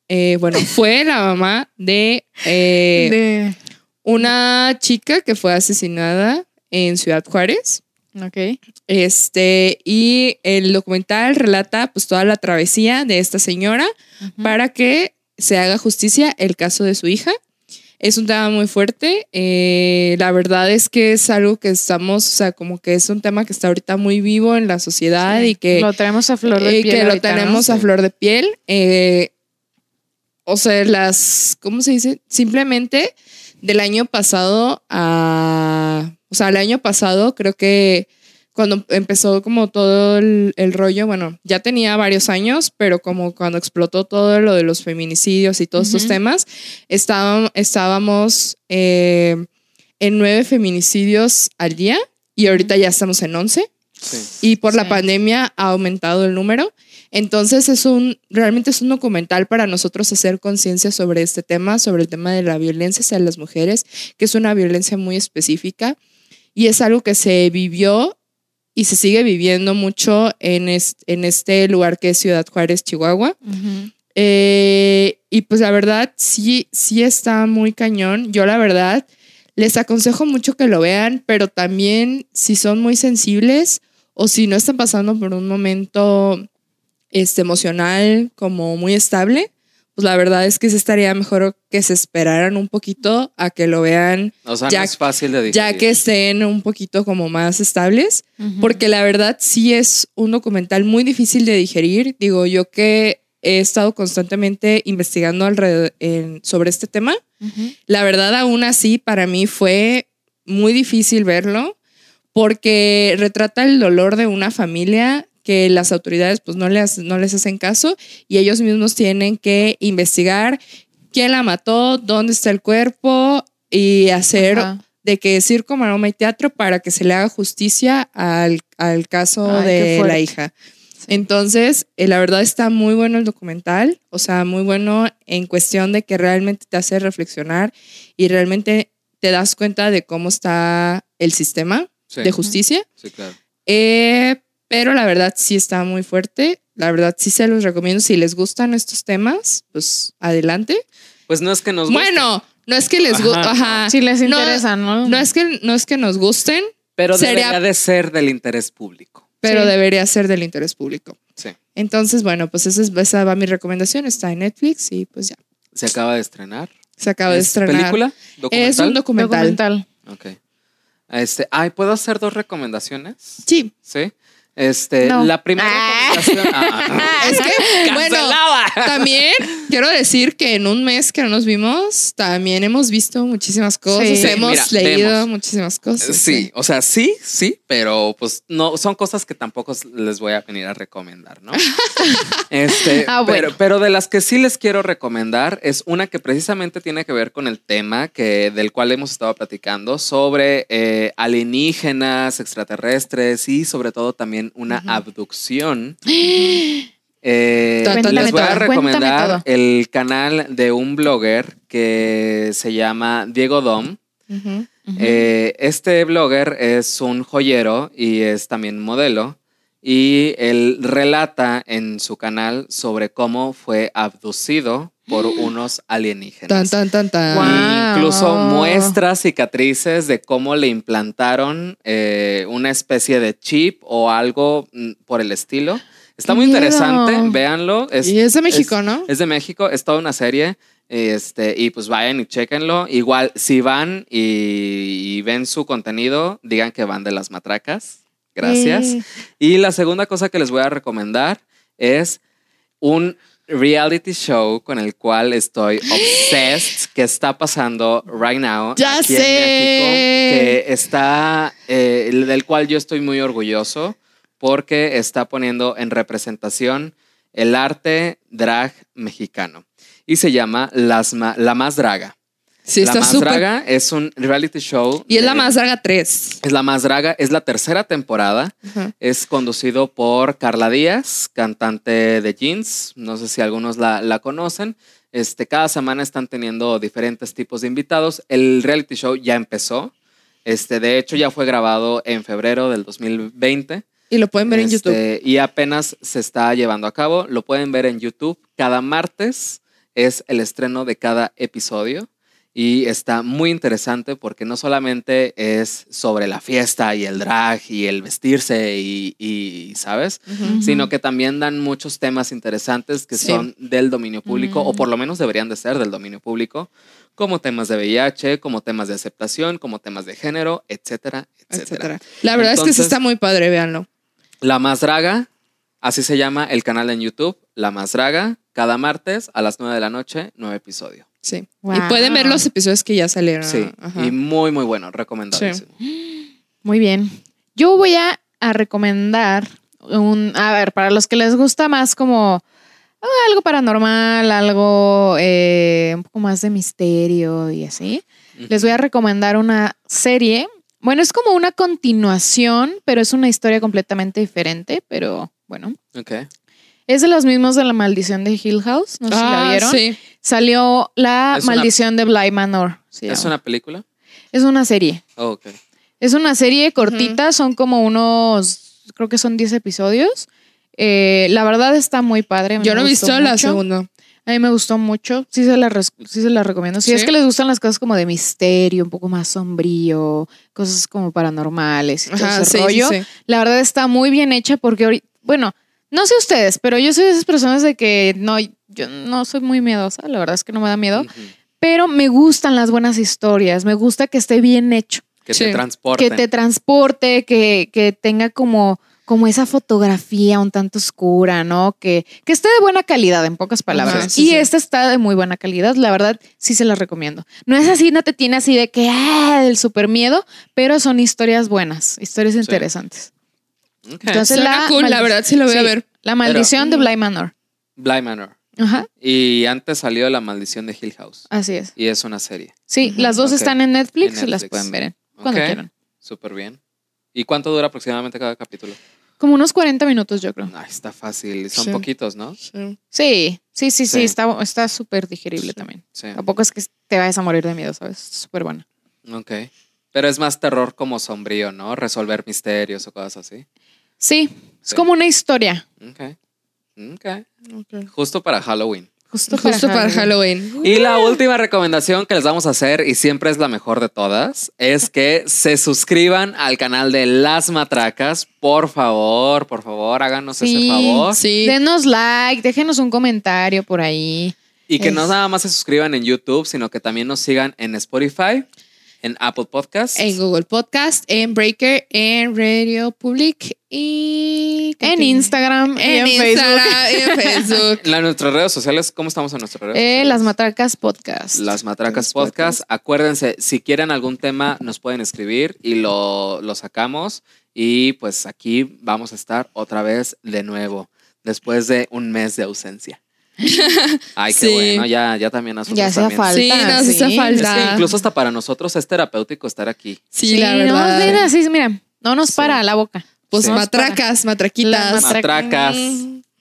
eh, bueno, fue la mamá de, eh, De... una chica que fue asesinada en Ciudad Juárez. Ok. Este, y el documental relata pues toda la travesía de esta señora para que se haga justicia el caso de su hija. Es un tema muy fuerte. eh, la verdad es que es algo que estamos, o sea, como que es un tema que está ahorita muy vivo en la sociedad y que, Lo traemos a flor de y piel. que lo ahorita, ¿no? tenemos a Sí. flor de piel. Eh, o sea, las, ¿cómo se dice? Simplemente del año pasado a, o sea, el año pasado creo que cuando empezó como todo el, el rollo, bueno, ya tenía varios años, pero como cuando explotó todo lo de los feminicidios y todos estos temas, estábamos, estábamos eh, en nueve feminicidios al día y ahorita ya estamos en once. Sí. y por la pandemia ha aumentado el número. Entonces es un, realmente es un documental para nosotros hacer conciencia sobre este tema, sobre el tema de la violencia hacia las mujeres, que es una violencia muy específica y es algo que se vivió y se sigue viviendo mucho en, es- en este lugar que es Ciudad Juárez, Chihuahua. Eh, y pues la verdad, sí, sí está muy cañón. Yo la verdad les aconsejo mucho que lo vean, pero también si son muy sensibles o si no están pasando por un momento este, emocional como muy estable, pues la verdad es que sí estaría mejor que se esperaran un poquito a que lo vean O sea, Ya- no es fácil de digerir. ya que estén un poquito como más estables. Porque la verdad sí es un documental muy difícil de digerir. Digo, yo que he estado constantemente investigando alrededor, en- sobre este tema, la verdad aún así para mí fue muy difícil verlo porque retrata el dolor de una familia que las autoridades pues no les, no les hacen caso y ellos mismos tienen que investigar quién la mató, dónde está el cuerpo y hacer Ajá. de que circo, maroma y teatro para que se le haga justicia al, al caso Ay, de la hija. Entonces, eh, la verdad está muy bueno el documental, o sea, muy bueno en cuestión de que realmente te hace reflexionar y realmente te das cuenta de cómo está el sistema Sí, de justicia. sí, claro. Eh, pero la verdad sí está muy fuerte. La verdad sí se los recomiendo. Si les gustan estos temas, pues adelante. Pues no es que nos Bueno, no es que les guste. Ajá. Ajá. Si les interesa, ¿no? No es que, no es que nos gusten, pero sería- debería de ser del interés público. pero Sí. debería ser del interés público. Sí. Entonces, bueno, pues esa, es, esa va mi recomendación. Está en Netflix y pues ya. Se acaba de estrenar. Se acaba de ¿Es estrenar. película? ¿Documental? Es un documental. Documental. Ok. Este, ay, ¿puedo hacer dos recomendaciones? Sí. Sí. Este, No. la primera Ah. recomendación. Ah, Es que, bueno, también quiero decir que en un mes que no nos vimos, también hemos visto muchísimas cosas. Sí. hemos Mira, leído vemos. muchísimas cosas. Sí, o sea, sí, sí, pero pues no, son cosas que tampoco les voy a venir a recomendar, ¿no? Este, Ah, bueno. pero, pero de las que sí les quiero recomendar es una que precisamente tiene que ver con el tema que, del cual hemos estado platicando sobre eh, alienígenas, extraterrestres y sobre todo también una abducción. Eh, les voy a todo, recomendar el canal de un blogger que se llama Diego Dom. Eh, este blogger es un joyero y es también modelo. Y él relata en su canal sobre cómo fue abducido por unos alienígenas. Tan, tan, tan, tan. Guau. Incluso muestra cicatrices de cómo le implantaron eh, una especie de chip o algo mm, por el estilo Está muy Miedo. interesante, véanlo. Es, y es de México, es- ¿no? Es de México, es toda una serie. Este, y pues vayan y chequenlo. Igual, si van y, y ven su contenido, digan que van de las matracas. Gracias. Eh, Y la segunda cosa que les voy a recomendar es un reality show con el cual estoy obsessed que está pasando right now Ya aquí sé. en México que está eh, del cual yo estoy muy orgulloso porque está poniendo en representación el arte drag mexicano y se llama Las Ma- La Más Draga. Sí, la está Más. Draga es un reality show. Y es la más draga 3. Es la Más Draga, es la tercera temporada. Es conducido por Carla Díaz, cantante de Jeans. No sé si algunos la, la conocen. Este, cada semana están teniendo diferentes tipos de invitados. El reality show ya empezó. Este, de hecho, ya fue grabado en febrero del 2020. Y lo pueden ver en YouTube. Este, Y apenas se está llevando a cabo. Lo pueden ver en YouTube. Cada martes es el estreno de cada episodio. Y está muy interesante porque no solamente es sobre la fiesta y el drag y el vestirse y, y, ¿sabes? Sino que también dan muchos temas interesantes que Sí. son del dominio público, o Mm. por lo menos deberían de ser del dominio público, como temas de VIH, como temas de aceptación, como temas de género, etcétera, etcétera. etcétera. La verdad es que sí está muy padre, véanlo. La Más Draga, así se llama el canal en YouTube, La Más Draga, cada martes a las 9 de la noche, nuevo episodio. Sí. Wow. Y pueden ver los episodios que ya salieron. Sí, Ajá. y muy, muy bueno, recomendadísimo. Muy bien. Yo voy a, a recomendar un, a ver, para los que les gusta más como ah, algo paranormal, algo eh, un poco más de misterio y así, les voy a recomendar una serie. Bueno, es como una continuación, pero es una historia completamente diferente, pero bueno. Ok. Es de los mismos de La Maldición de Hill House, no sé si la Ah, vieron. sí. Salió La Es una- Maldición de Bly Manor. ¿Es una película? es una serie. Oh, ok. Es una serie cortita, son como unos, creo que son 10 episodios. Eh, la verdad está muy padre. Yo no he visto la segunda. A mí me gustó mucho. Sí se la, sí se la recomiendo. Si ¿Sí? es que les gustan las cosas como de misterio, un poco más sombrío, cosas como paranormales y todo Ajá, ese sí, sí, rollo. sí. La verdad está muy bien hecha porque, bueno, no sé ustedes, pero yo soy de esas personas de que no, yo no soy muy miedosa. La verdad es que no me da miedo. Pero me gustan las buenas historias. Me gusta que esté bien hecho Que Sí. te transporte. que te transporte, que, que tenga como, como esa fotografía un tanto oscura, ¿no? Que, que esté de buena calidad, en pocas palabras. Sí, y sí. esta está de muy buena calidad, la verdad, sí se la recomiendo. No es así, no te tiene así de que, ah, el super miedo, pero son historias buenas, historias interesantes. Entonces, Suena cool, la verdad sí lo voy a ver. La maldición de Bly Manor. Bly Manor. Ajá, Y antes salió La Maldición de Hill House. así es. Y es una serie. Sí, las dos están en Netflix, En y las pueden ver en- cuando quieran. Súper bien. ¿Y cuánto dura aproximadamente cada capítulo? Como unos 40 minutos, yo creo. Ay, está fácil. Son Sí. poquitos, ¿no? Sí. Sí, sí, sí, sí, está está súper digerible también. Sí. Tampoco es que te vayas a morir de miedo, ¿sabes? Súper buena. Ok. Pero es más terror como sombrío, ¿no? Resolver misterios o cosas así. Sí, es Sí. como una historia. Ok. Ok. Ok. Justo para Halloween. Justo, Justo para Halloween. Y la última recomendación que les vamos a hacer, y siempre es la mejor de todas, es que se suscriban al canal de Las Matracas. Por favor, por favor, háganos ese favor. Sí. Denos like, déjenos un comentario por ahí. Y que no nada más se suscriban en YouTube, sino que también nos sigan en Spotify, en Apple Podcasts. En Google Podcast, en Breaker, en Radio Public y... En Instagram y En, en, Facebook. Instagram, en Facebook. En nuestras redes sociales, ¿cómo estamos en nuestras redes Eh, las Matracas Podcast. Las Matracas Las Podcast. Acuérdense, si quieren algún tema, nos pueden escribir y lo, lo sacamos. Y pues aquí vamos a estar otra vez de nuevo, después de un mes de ausencia. Ay, qué Sí. bueno, ya, ya también nosotros Ya también. falta. Sí, nos sí. Es falta. que incluso hasta para nosotros es terapéutico estar aquí. Sí, la no, verdad. mira, sí, mira, no nos Sí. para la boca. Pues Sí. matracas, matraquitas. Matracas.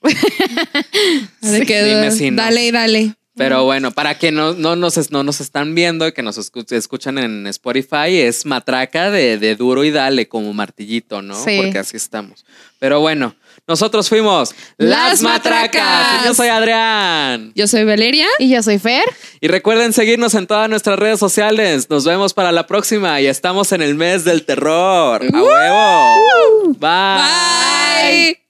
De que- Dime si no. Dale, dale. Pero bueno, para que no, no, nos, no nos están viendo y que nos escu- escuchan en Spotify, es matraca de, de duro y dale, como martillito, ¿no? Sí. Porque así estamos. Pero bueno, nosotros fuimos Las Matracas. Y Yo soy Adrián. Yo soy Valeria. Y yo soy Fer. Y recuerden seguirnos en todas nuestras redes sociales. Nos vemos para la próxima y estamos en el mes del terror. ¡A huevo! Bye. Bye.